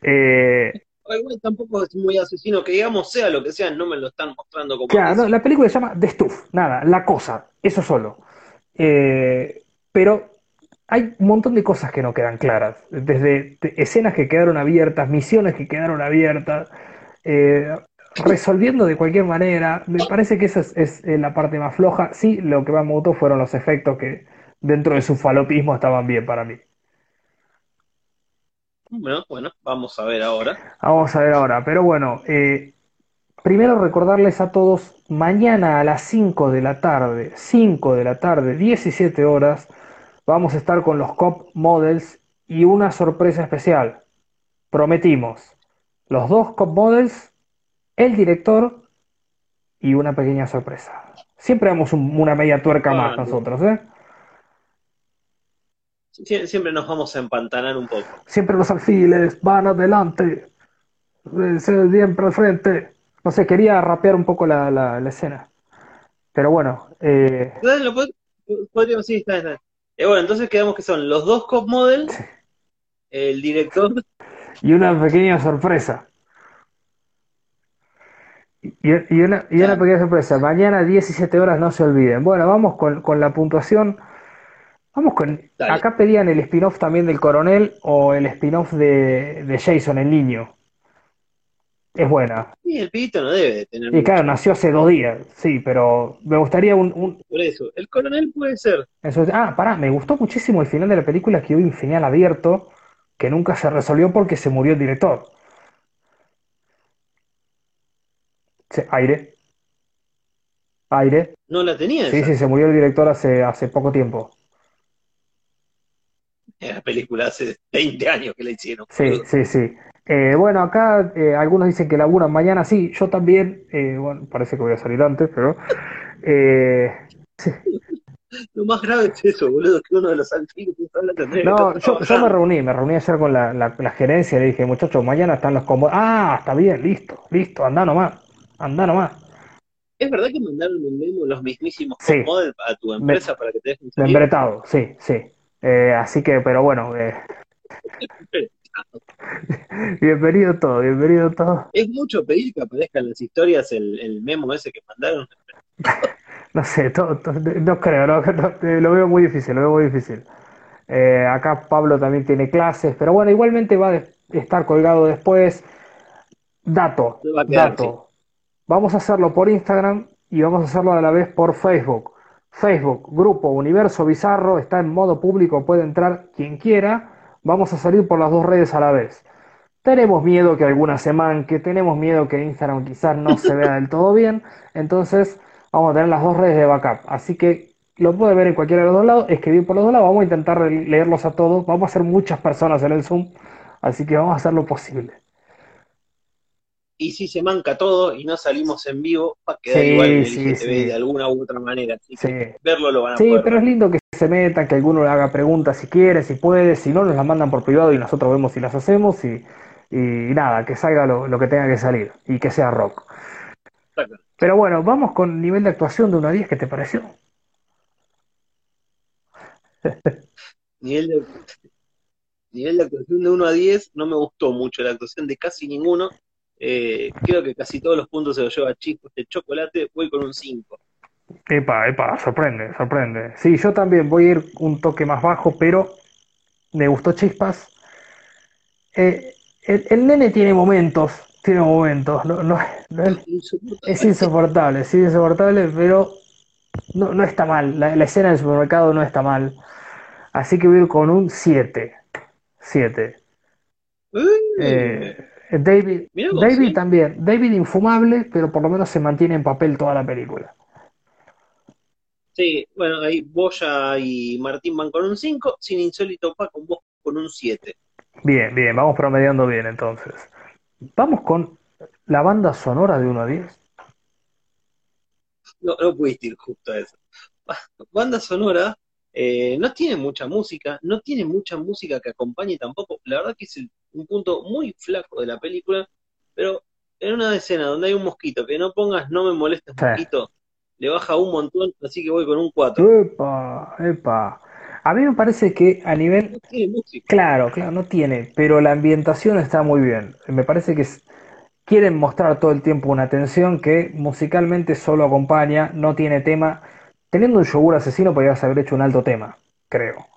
Eh, Igual tampoco es muy asesino, que digamos sea lo que sea, no me lo están mostrando como Claro, no, la película se llama The Stuff, nada, la cosa, eso solo. Eh, pero hay un montón de cosas que no quedan claras, desde escenas que quedaron abiertas, misiones que quedaron abiertas, eh, resolviendo de cualquier manera. Me parece que esa es, es, eh, la parte más floja. Sí, lo que más me gustó fueron los efectos que dentro de su falopismo estaban bien para mí. Bueno, bueno, vamos a ver ahora. Vamos a ver ahora, pero bueno, eh, Primero recordarles a todos, mañana a las 5 de la tarde, 5 de la tarde, 17 horas, vamos a estar con los COP Models y una sorpresa especial. Prometimos, los dos COP Models, el director y una pequeña sorpresa. Siempre damos un- una media tuerca más nosotros, ¿eh? Sie- Siempre nos vamos a empantanar un poco. Siempre los alfiles van adelante, eh, siempre al frente. No sé, quería rapear un poco la, la- la escena. Pero bueno, eh, Entonces, lo pod- podríamos, sí, está, está. Eh, bueno, entonces quedamos que son los dos cop models, el director, y una pequeña sorpresa. Y, y una, y una pequeña sorpresa. Mañana 17 horas, no se olviden. Bueno, vamos con, con la puntuación. Vamos con. Dale. Acá pedían el spin-off también del coronel o el spin-off de, de Jason, el niño. Es buena. y el pibito no debe de tener Y claro, nació hace dos días, sí, pero me gustaría un, un- Por eso, el coronel puede ser. eso- ah, pará, me gustó muchísimo el final de la película que hubo un final abierto que nunca se resolvió porque se murió el director. Sí, aire, aire. No la tenía Sí, esa. sí, se murió el director hace, hace poco tiempo. La película hace 20 años que la hicieron. Sí, sí, sí. Eh, bueno, acá eh, algunos dicen que laburan mañana, sí, yo también, eh, bueno, parece que voy a salir antes, pero eh, Lo más grave es eso, boludo, que uno de los alfiles que que no, yo, yo me reuní, me reuní ayer con la, la, la gerencia y le dije, muchachos, mañana están los combos. Ah, está bien, listo, listo, anda nomás, anda nomás. ¿Es verdad que mandaron un memo los mismísimos Sí. a tu empresa para que te dejen salir? Membretado, sí, sí. Eh, así que, pero bueno, eh, bienvenido todo, bienvenido todo. Es mucho pedir que aparezcan las historias el, el memo ese que mandaron. No sé, todo, todo- no creo, no, no, eh, lo veo muy difícil, lo veo muy difícil. Eh, acá Pablo también tiene clases, pero bueno, igualmente va a estar colgado después. Dato, quedar, dato. Vamos a hacerlo por Instagram y vamos a hacerlo a la vez por Facebook. Facebook, Grupo Universo Bizarro, está en modo público, puede entrar quien quiera. Vamos a salir por las dos redes a la vez. Tenemos miedo que alguna se manque, tenemos miedo que Instagram quizás no se vea del todo bien, entonces vamos a tener las dos redes de backup. Así que lo puede ver en cualquiera de los dos lados, escribir por los dos lados, vamos a intentar leerlos a todos, vamos a ser muchas personas en el Zoom, así que vamos a hacer lo posible. Y si se manca todo y no salimos en vivo, va a quedar Sí, igual en el sí, IGTV sí. de alguna u otra manera. Así que Sí. verlo lo van a Sí, poder pero es lindo que se metan, que alguno le haga preguntas si quiere, si puede, si no, nos las mandan por privado y nosotros vemos si las hacemos y, y nada, que salga lo, lo que tenga que salir y que sea rock. Exacto. Pero bueno, vamos con nivel de actuación de 1 a 10, ¿qué te pareció? Nivel de, nivel de actuación de 1 a 10, no me gustó mucho la actuación de casi ninguno. Eh, creo que casi todos los puntos se los lleva Chico este chocolate, voy con un 5. Epa, epa, sorprende, sorprende. Sí, yo también voy a ir un toque más bajo, pero me gustó Chispas. Eh, el, el nene tiene momentos, tiene momentos, no, no, no es, es insoportable, sí, insoportable, pero no, no está mal. La, la escena del supermercado no está mal. Así que voy a ir con un 7. 7. Eh, David, Mirá vos, David ¿sí? también. David infumable, pero por lo menos se mantiene en papel toda la película. Sí, bueno, ahí Boya y Martín van con un 5, sin insólito pa con vos con un 7. Bien, bien, vamos promediando bien entonces. Vamos con la banda sonora de 1 a 10. no, no pudiste ir justo a eso. Banda sonora, eh, no tiene mucha música, no tiene mucha música que acompañe tampoco. La verdad que es el- un punto muy flaco de la película, pero en una escena donde hay un mosquito, que no pongas no me molestes Sí. mosquito, le baja un montón, así que voy con un 4. Epa, epa. A mí me parece que a nivel No tiene música. Claro, claro, no tiene, pero la ambientación está muy bien. Me parece que es- quieren mostrar todo el tiempo una tensión que musicalmente solo acompaña, no tiene tema. Teniendo un yogur asesino podrías haber hecho un alto tema, creo.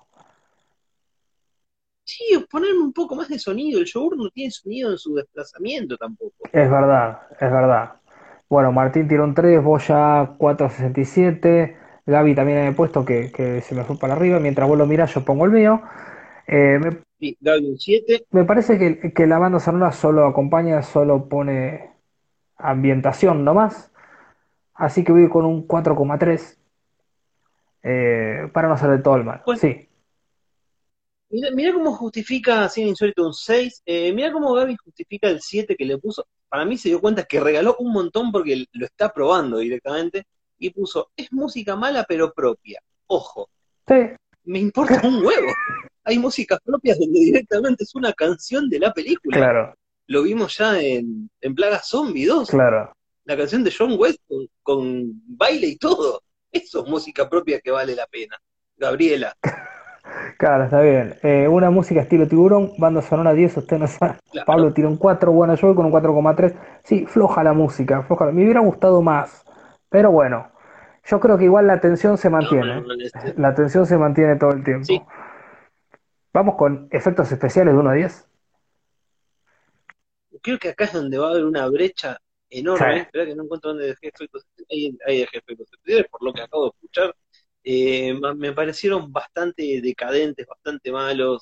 Sí, ponerme un poco más de sonido. El yogur no tiene sonido en su desplazamiento tampoco. Es verdad, es verdad. Bueno, Martín tiró un 3, Boya 4.67, Gaby también había puesto que, que se me fue para arriba, mientras vos lo mirás yo pongo el mío. Eh, me, Sí, Gaby un 7. me parece que, que la banda sonora solo acompaña, solo pone ambientación nomás. Así que voy con un 4,3 eh, para no hacer de todo el mal. Bueno. Sí, Mira, mira cómo justifica Cine Insólito un 6. Eh, mira cómo Gaby justifica el 7 que le puso. Para mí se dio cuenta que regaló un montón porque lo está probando directamente. Y puso, es música mala pero propia. Ojo, sí, me importa un huevo. Hay músicas propias donde directamente es una canción de la película. claro, Lo vimos ya en, en Plaga Zombie 2. claro. La canción de John West con, con baile y todo. Eso es música propia que vale la pena. Gabriela. Claro, está bien. Eh, una música estilo tiburón, banda sonora 10, usted no sabe. Claro. Pablo tiró un 4, bueno, yo voy con un 4,3. Sí, floja la música, floja. Me hubiera gustado más, pero bueno, yo creo que igual la tensión se mantiene. No, no, no, La tensión se mantiene todo el tiempo. Sí. Vamos con efectos especiales de 1 a 10. creo que acá es donde va a haber una brecha enorme. Sí. Espera que no encuentro dónde dejé efectos. Ahí, ahí dejé efectos especiales, por lo que acabo de escuchar. Eh, me parecieron bastante decadentes, bastante malos.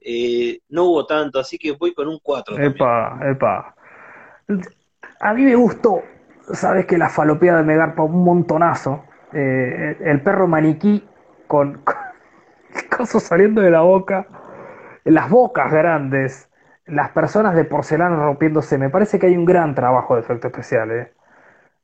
Eh, no hubo tanto, así que voy con un 4 también. Epa, epa. A mí me gustó, sabes que la falopeada de Megarpa un montonazo. Eh, el perro maniquí con, con cosas saliendo de la boca, las bocas grandes, las personas de porcelana rompiéndose. Me parece que hay un gran trabajo de efecto especial, eh.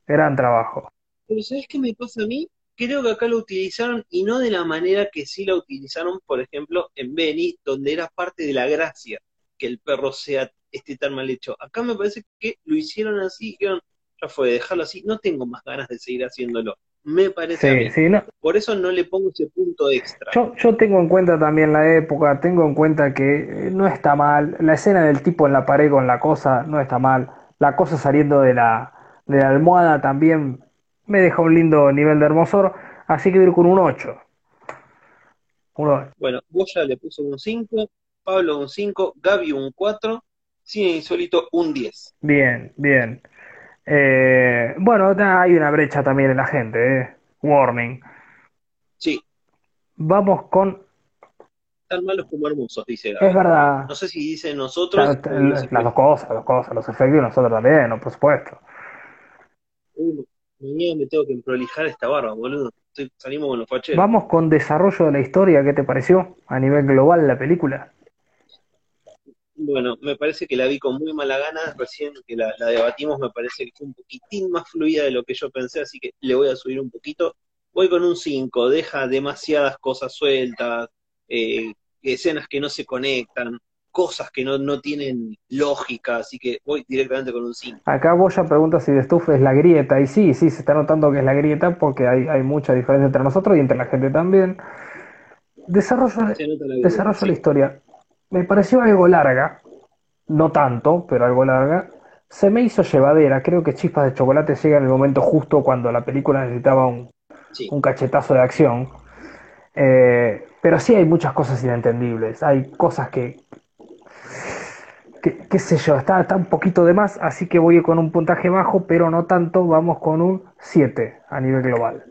Gran trabajo. Pero ¿sabes qué me pasa a mí? Creo que acá lo utilizaron y no de la manera que sí la utilizaron, por ejemplo, en Benny, donde era parte de la gracia que el perro sea esté tan mal hecho. Acá me parece que lo hicieron así, dijeron, ya fue, dejarlo así, no tengo más ganas de seguir haciéndolo. Me parece Sí, mí. sí, no, Por eso no le pongo ese punto extra. Yo, yo tengo en cuenta también la época, tengo en cuenta que eh, no está mal, la escena del tipo en la pared con la cosa no está mal, la cosa saliendo de la, de la almohada también me deja un lindo nivel de hermosor, así que voy a ir con un 8. Un ocho. Bueno, Boya le puso un 5, Pablo un 5, Gaby un 4, Cine Insólito un 10. Bien, bien. Eh, bueno, hay una brecha también en la gente, eh. Warning. Sí, Vamos con, tan malos como hermosos, dice Gaby. es verdad, No sé si dice nosotros la- los las dos cosas, las dos cosas, los efectos y nosotros también, ¿no? por supuesto. Uy, mañana me tengo que prolijar esta barba, boludo. Estoy- salimos con los facheros. Vamos con desarrollo de la historia, ¿qué te pareció a nivel global la película? Bueno, me parece que la vi con muy mala gana. Recién que la, la debatimos, me parece que fue un poquitín más fluida de lo que yo pensé, así que le voy a subir un poquito. Voy con un 5, deja demasiadas cosas sueltas, eh, escenas que no se conectan, cosas que no, no tienen lógica, así que voy directamente con un 5. Acá Boya pregunta si de Stuff es la grieta, y sí, sí, se está notando que es la grieta porque hay, hay mucha diferencia entre nosotros y entre la gente también. Desarrollo, desarrollo de la historia. Me pareció algo larga, no tanto, pero algo larga. Se me hizo llevadera, creo que Chispas de Chocolate llega en el momento justo cuando la película necesitaba un, Sí. un cachetazo de acción. Eh, pero sí hay muchas cosas inentendibles, hay cosas que, que- qué sé yo, está, está un poquito de más, así que voy con un puntaje bajo, pero no tanto, vamos con un 7 a nivel global.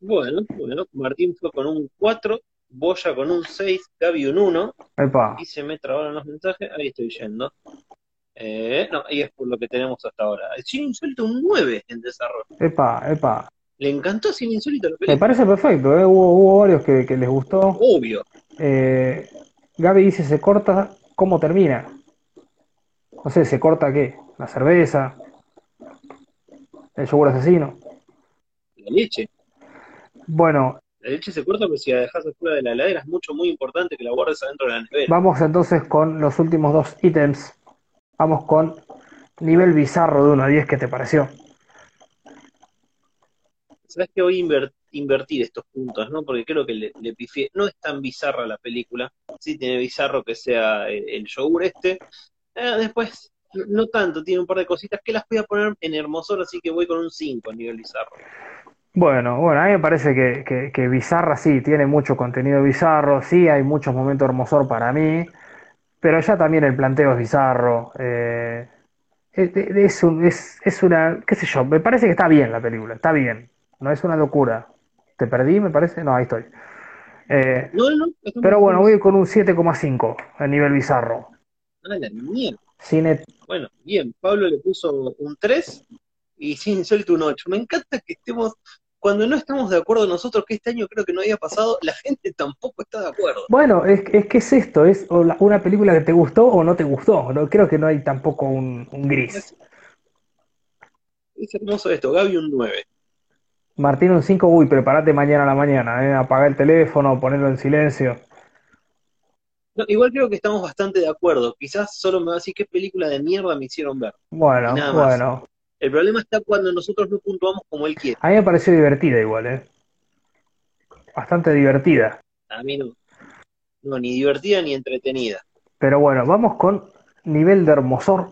Bueno, bueno, Martín fue con un 4, Boya con un 6, Gaby un 1. Epa, y se me trabaron los mensajes, ahí estoy yendo. Eh, no, ahí es por lo que tenemos hasta ahora. Cine Insólito un 9 en desarrollo. epa, epa. Le encantó Cine Insólito la Me parece perfecto, ¿eh? Hubo, hubo varios que, que les gustó. Obvio. Eh, Gaby dice, se corta, ¿cómo termina? No sé, ¿se corta qué? ¿La cerveza? el yogur asesino. La leche. Bueno, La leche se corta, pero si la dejas afuera de la heladera es mucho, muy importante que la guardes adentro de la nevera. vamos entonces con los últimos dos ítems. Vamos con nivel bizarro de 1 a 10, ¿qué te pareció? Sabes que voy a inver- invertir estos puntos, ¿no? Porque creo que le, le pifié. No es tan bizarra la película. Sí tiene bizarro que sea el, el yogur este. Eh, después, no, no tanto, tiene un par de cositas que las voy a poner en hermosor, así que voy con un 5 a nivel bizarro. Bueno, bueno, a mí me parece que, que, que Bizarra sí, tiene mucho contenido bizarro, sí, hay muchos momentos hermosor para mí, pero ya también el planteo es bizarro. eh, es, es un- es- es una, qué sé yo, me parece que está bien la película, está bien, no es una locura. ¿Te perdí, me parece? No, ahí estoy. Eh, No, no, pero bueno, voy con un 7,5 a nivel bizarro. Ah, la mierda. Cine, Bueno, bien, Pablo le puso un 3 y sin insólito un 8. Me encanta que estemos, cuando no estamos de acuerdo nosotros, que este año creo que no había pasado, la gente tampoco está de acuerdo. bueno, es, es que es esto, es una película que te gustó o no te gustó, no, creo que no hay tampoco un, un gris. Es hermoso esto, Gaby un 9. Martín, un 5, uy, prepárate mañana a la mañana, ¿eh? Apaga el teléfono, ponerlo en silencio. No, igual creo que estamos bastante de acuerdo. Quizás solo me va a decir qué película de mierda me hicieron ver. Bueno, bueno. El problema está cuando nosotros no puntuamos como él quiere. A mí me pareció divertida igual, ¿eh? Bastante divertida. A mí no. No, ni divertida ni entretenida. Pero bueno, vamos con nivel de hermosor.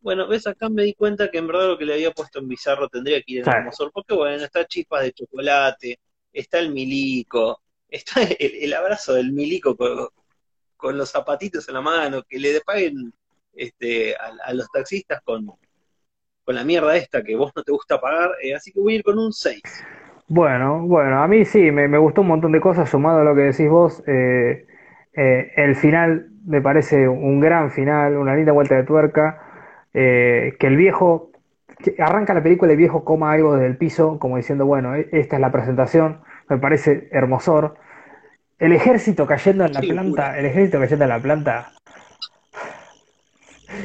Bueno, ves, acá me di cuenta que en verdad lo que le había puesto en Bizarro tendría que ir en Claro. Hermosor, porque bueno, está Chispas de Chocolate, está el Milico, está el, el abrazo del Milico con, con los zapatitos en la mano, que le paguen este, a, a los taxistas con, con la mierda esta que vos no te gusta pagar, eh, así que voy a ir con un 6. Bueno, bueno, a mí sí, me, me gustó un montón de cosas, sumado a lo que decís vos. eh, eh, el final me parece un gran final, una linda vuelta de tuerca. que el viejo, que arranca la película y el viejo coma algo desde el piso, como diciendo, bueno, e- esta es la presentación, me parece hermosor. El ejército cayendo en la planta, el ejército cayendo en la planta.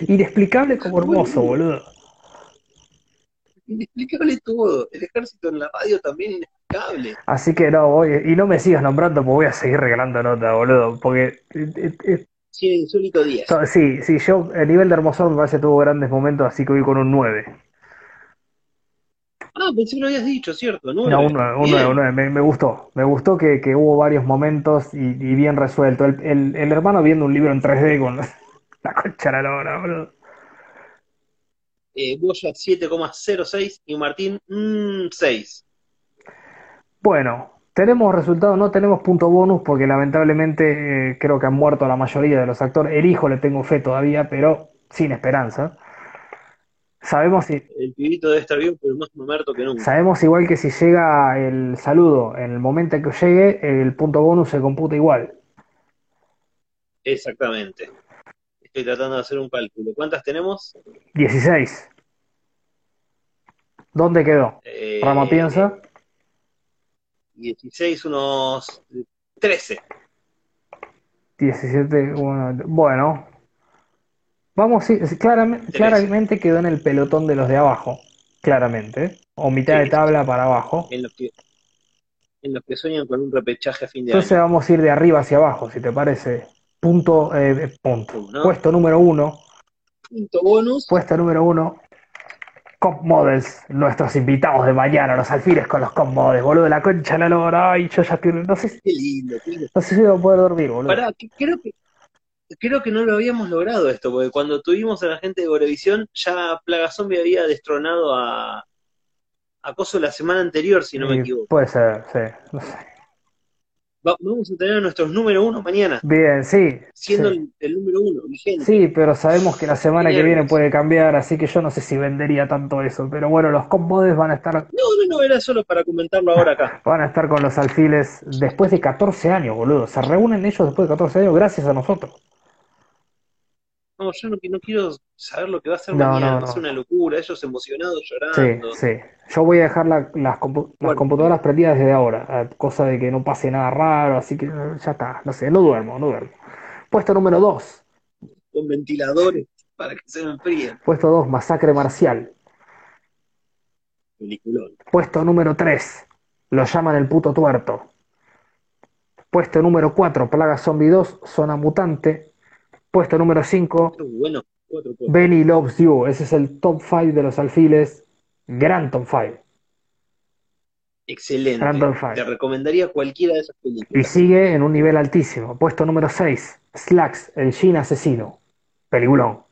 Inexplicable como hermoso, boludo. Inexplicable todo. El ejército en la radio también inexplicable. Así que no, voy, y no me sigas nombrando porque voy a seguir regalando nota, boludo. Porque eh, eh, eh, Sí, insólito 10. to- sí, sí, yo a nivel de hermosor me parece que tuvo grandes momentos, así que voy con un 9. Ah, pensé que lo habías dicho, ¿cierto? No, 9. un 9, un Bien. 9, un 9. Me, me gustó. Me gustó que, que hubo varios momentos y, y bien resuelto. El, el- el hermano viendo un libro en 3D con la concha la lora, boludo. eh, Goya 7,06 y Martín mm, 6. Bueno, tenemos resultados, no tenemos punto bonus porque lamentablemente eh, creo que han muerto la mayoría de los actores. El hijo le tengo fe todavía, pero sin esperanza. Sabemos si, El pibito debe estar bien, pero más muerto que nunca. sabemos igual que si llega el saludo en el momento en que llegue, el punto bonus se computa igual. Exactamente. Estoy tratando de hacer un cálculo. ¿Cuántas tenemos? 16. ¿Dónde quedó? Eh, Rama piensa. 16, unos 13. 17, bueno, bueno. Vamos, sí, claramente, claramente quedó en el pelotón de los de abajo, claramente, o mitad de tabla para abajo. En los que, en los que sueñan con un repechaje a fin de Entonces año. vamos a ir de arriba hacia abajo, si te parece. Punto, eh, punto. Puesto número uno, Punto bonus. puesto número uno, Cop Models, nuestros invitados de mañana, los alfiles con los Cop Models, boludo, la concha la lora, ay, yo ya estoy, no sé, si- Qué lindo, qué lindo. no sé si voy a poder dormir, boludo. Pará, que- creo que creo que no lo habíamos logrado esto, porque cuando tuvimos a la gente de Gorevisión, ya Plaga Zombie había destronado a, a Coso la semana anterior, si no me equivoco. Puede ser, sí, no sé. Va- vamos a tener a nuestros número uno mañana, Bien, sí, siendo sí. el, el número uno, vigente. Sí, pero sabemos que la semana que viene puede cambiar, así que yo no sé si vendería tanto eso. Pero bueno, los combodes van a estar, No, no, no, era solo para comentarlo ahora acá. van a estar con los alfiles después de 14 años, boludo. Se reúnen ellos después de 14 años gracias a nosotros. No, yo no, no quiero saber lo que va a hacer No, mañana, no, va a ser no. una locura, ellos emocionados, Sí, llorando. sí. Yo voy a dejar la- las, compu- las computadoras prendidas desde ahora, cosa de que no pase nada raro, así que eh, ya está. No sé, no duermo, no duermo. Puesto número 2. Con ventiladores para que se me enfríen. Puesto 2, Masacre Marcial. Peliculón. Puesto número 3, lo llaman el puto tuerto. Puesto número 4, Plaga Zombie 2, Zona Mutante. Puesto número 5, Qué bueno. Cuatro, cuatro. Benny Loves You. Ese es el top 5 de los alfiles. Gran top 5. Excelente. Random Five. Te recomendaría cualquiera de esas Y películas. sigue en un nivel altísimo. Puesto número 6, Slacks, el Shin asesino. Peliculón.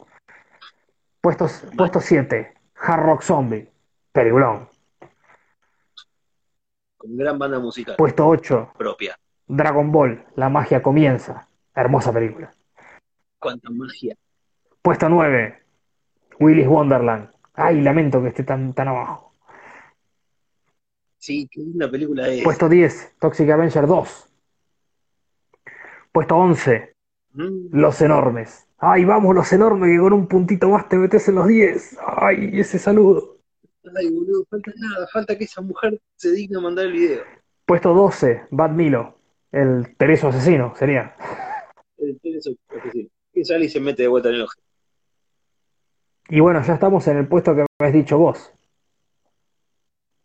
Puesto, puesto 7, Hard Rock Zombie. Peliculón. Con gran banda musical Puesto 8, propia. Dragon Ball, la magia comienza. Hermosa película. Cuánta magia. Puesto 9, Willy's Wonderland. Ay, lamento que esté tan, tan abajo. Sí, qué linda película es. Puesto 10, Toxic Avenger 2. Puesto 11, Mm, Los Enormes. Ay, vamos, Los Enormes, que con un puntito más te metes en los 10. Ay, ese saludo. Ay, boludo, falta nada. Falta que esa mujer se digna a mandar el video. Puesto 12, Bad Milo. El Tereso asesino, sería. Eh, tiene eso, que sale y se mete de vuelta en el ojo. Y bueno, ya estamos en el puesto que habéis dicho vos.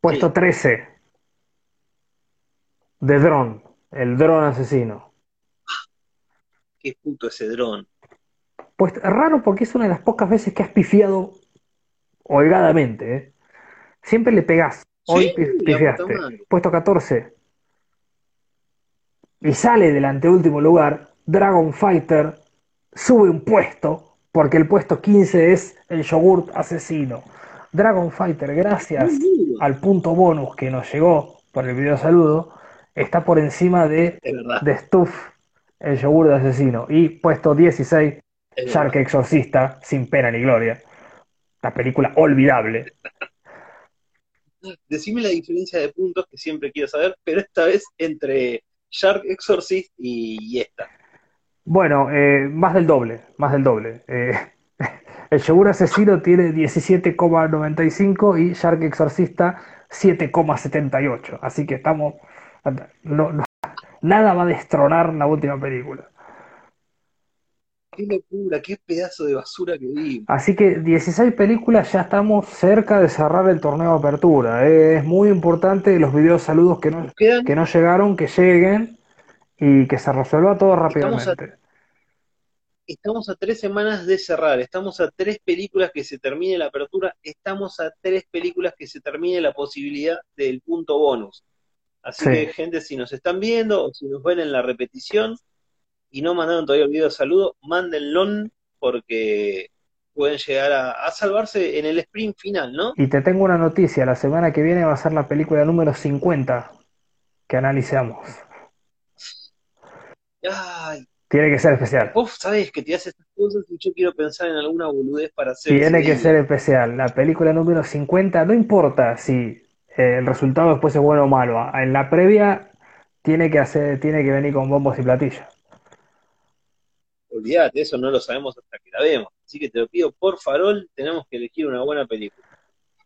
Puesto Sí. 13, The Drone. El dron asesino. Qué puto ese dron. Pues raro porque es una de las pocas veces que has pifiado holgadamente, ¿eh? Siempre le pegás. Hoy Sí, pifiaste. Puesto 14. Y sale del anteúltimo lugar. Dragon Fighter sube un puesto porque el puesto 15 es el yogurt asesino. Dragon Fighter, gracias al punto bonus que nos llegó por el video saludo, está por encima de, de Stuff, el yogur de asesino. Y puesto 16, es Shark verdad. Exorcista, sin pena ni gloria. La película olvidable. Decime la diferencia de puntos que siempre quiero saber, pero esta vez entre Shark Exorcist y, y esta. Bueno, eh, más del doble, más del doble. Eh, el yogur asesino tiene 17,95 y Shark Exorcista 7,78. Así que estamos... no- no- nada va a destronar la última película. Qué locura, qué pedazo de basura que vi. Así que 16 películas ya estamos cerca de cerrar el torneo de apertura. Eh, es muy importante los videos saludos que no, que no llegaron, que lleguen y que se resuelva todo Estamos a- rápidamente. estamos a tres semanas de cerrar, estamos a tres películas que se termine la apertura, estamos a tres películas que se termine la posibilidad del punto bonus. Así Sí. que, gente, si nos están viendo o si nos ven en la repetición y no mandaron todavía el video de saludo, mándenlo porque pueden llegar a, a salvarse en el sprint final, ¿no? Y te tengo una noticia, la semana que viene va a ser la película número 50 que analicemos. Ay, Tiene que ser especial. vos sabés que te haces estas cosas y yo quiero pensar en alguna boludez para hacer Tiene que ser especial. La película número 50, no importa si eh, el resultado después es bueno o malo. En la previa tiene que hacer, tiene que venir con bombos y platillos. Olvídate, eso no lo sabemos hasta que la vemos. Así que te lo pido por farol, tenemos que elegir una buena película.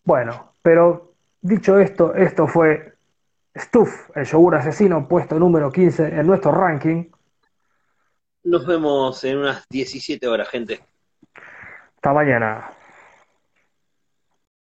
Bueno, pero dicho esto, esto fue Stuff, el yogur asesino, puesto número 15 en nuestro ranking. Nos vemos en unas 17 horas, gente. Hasta mañana.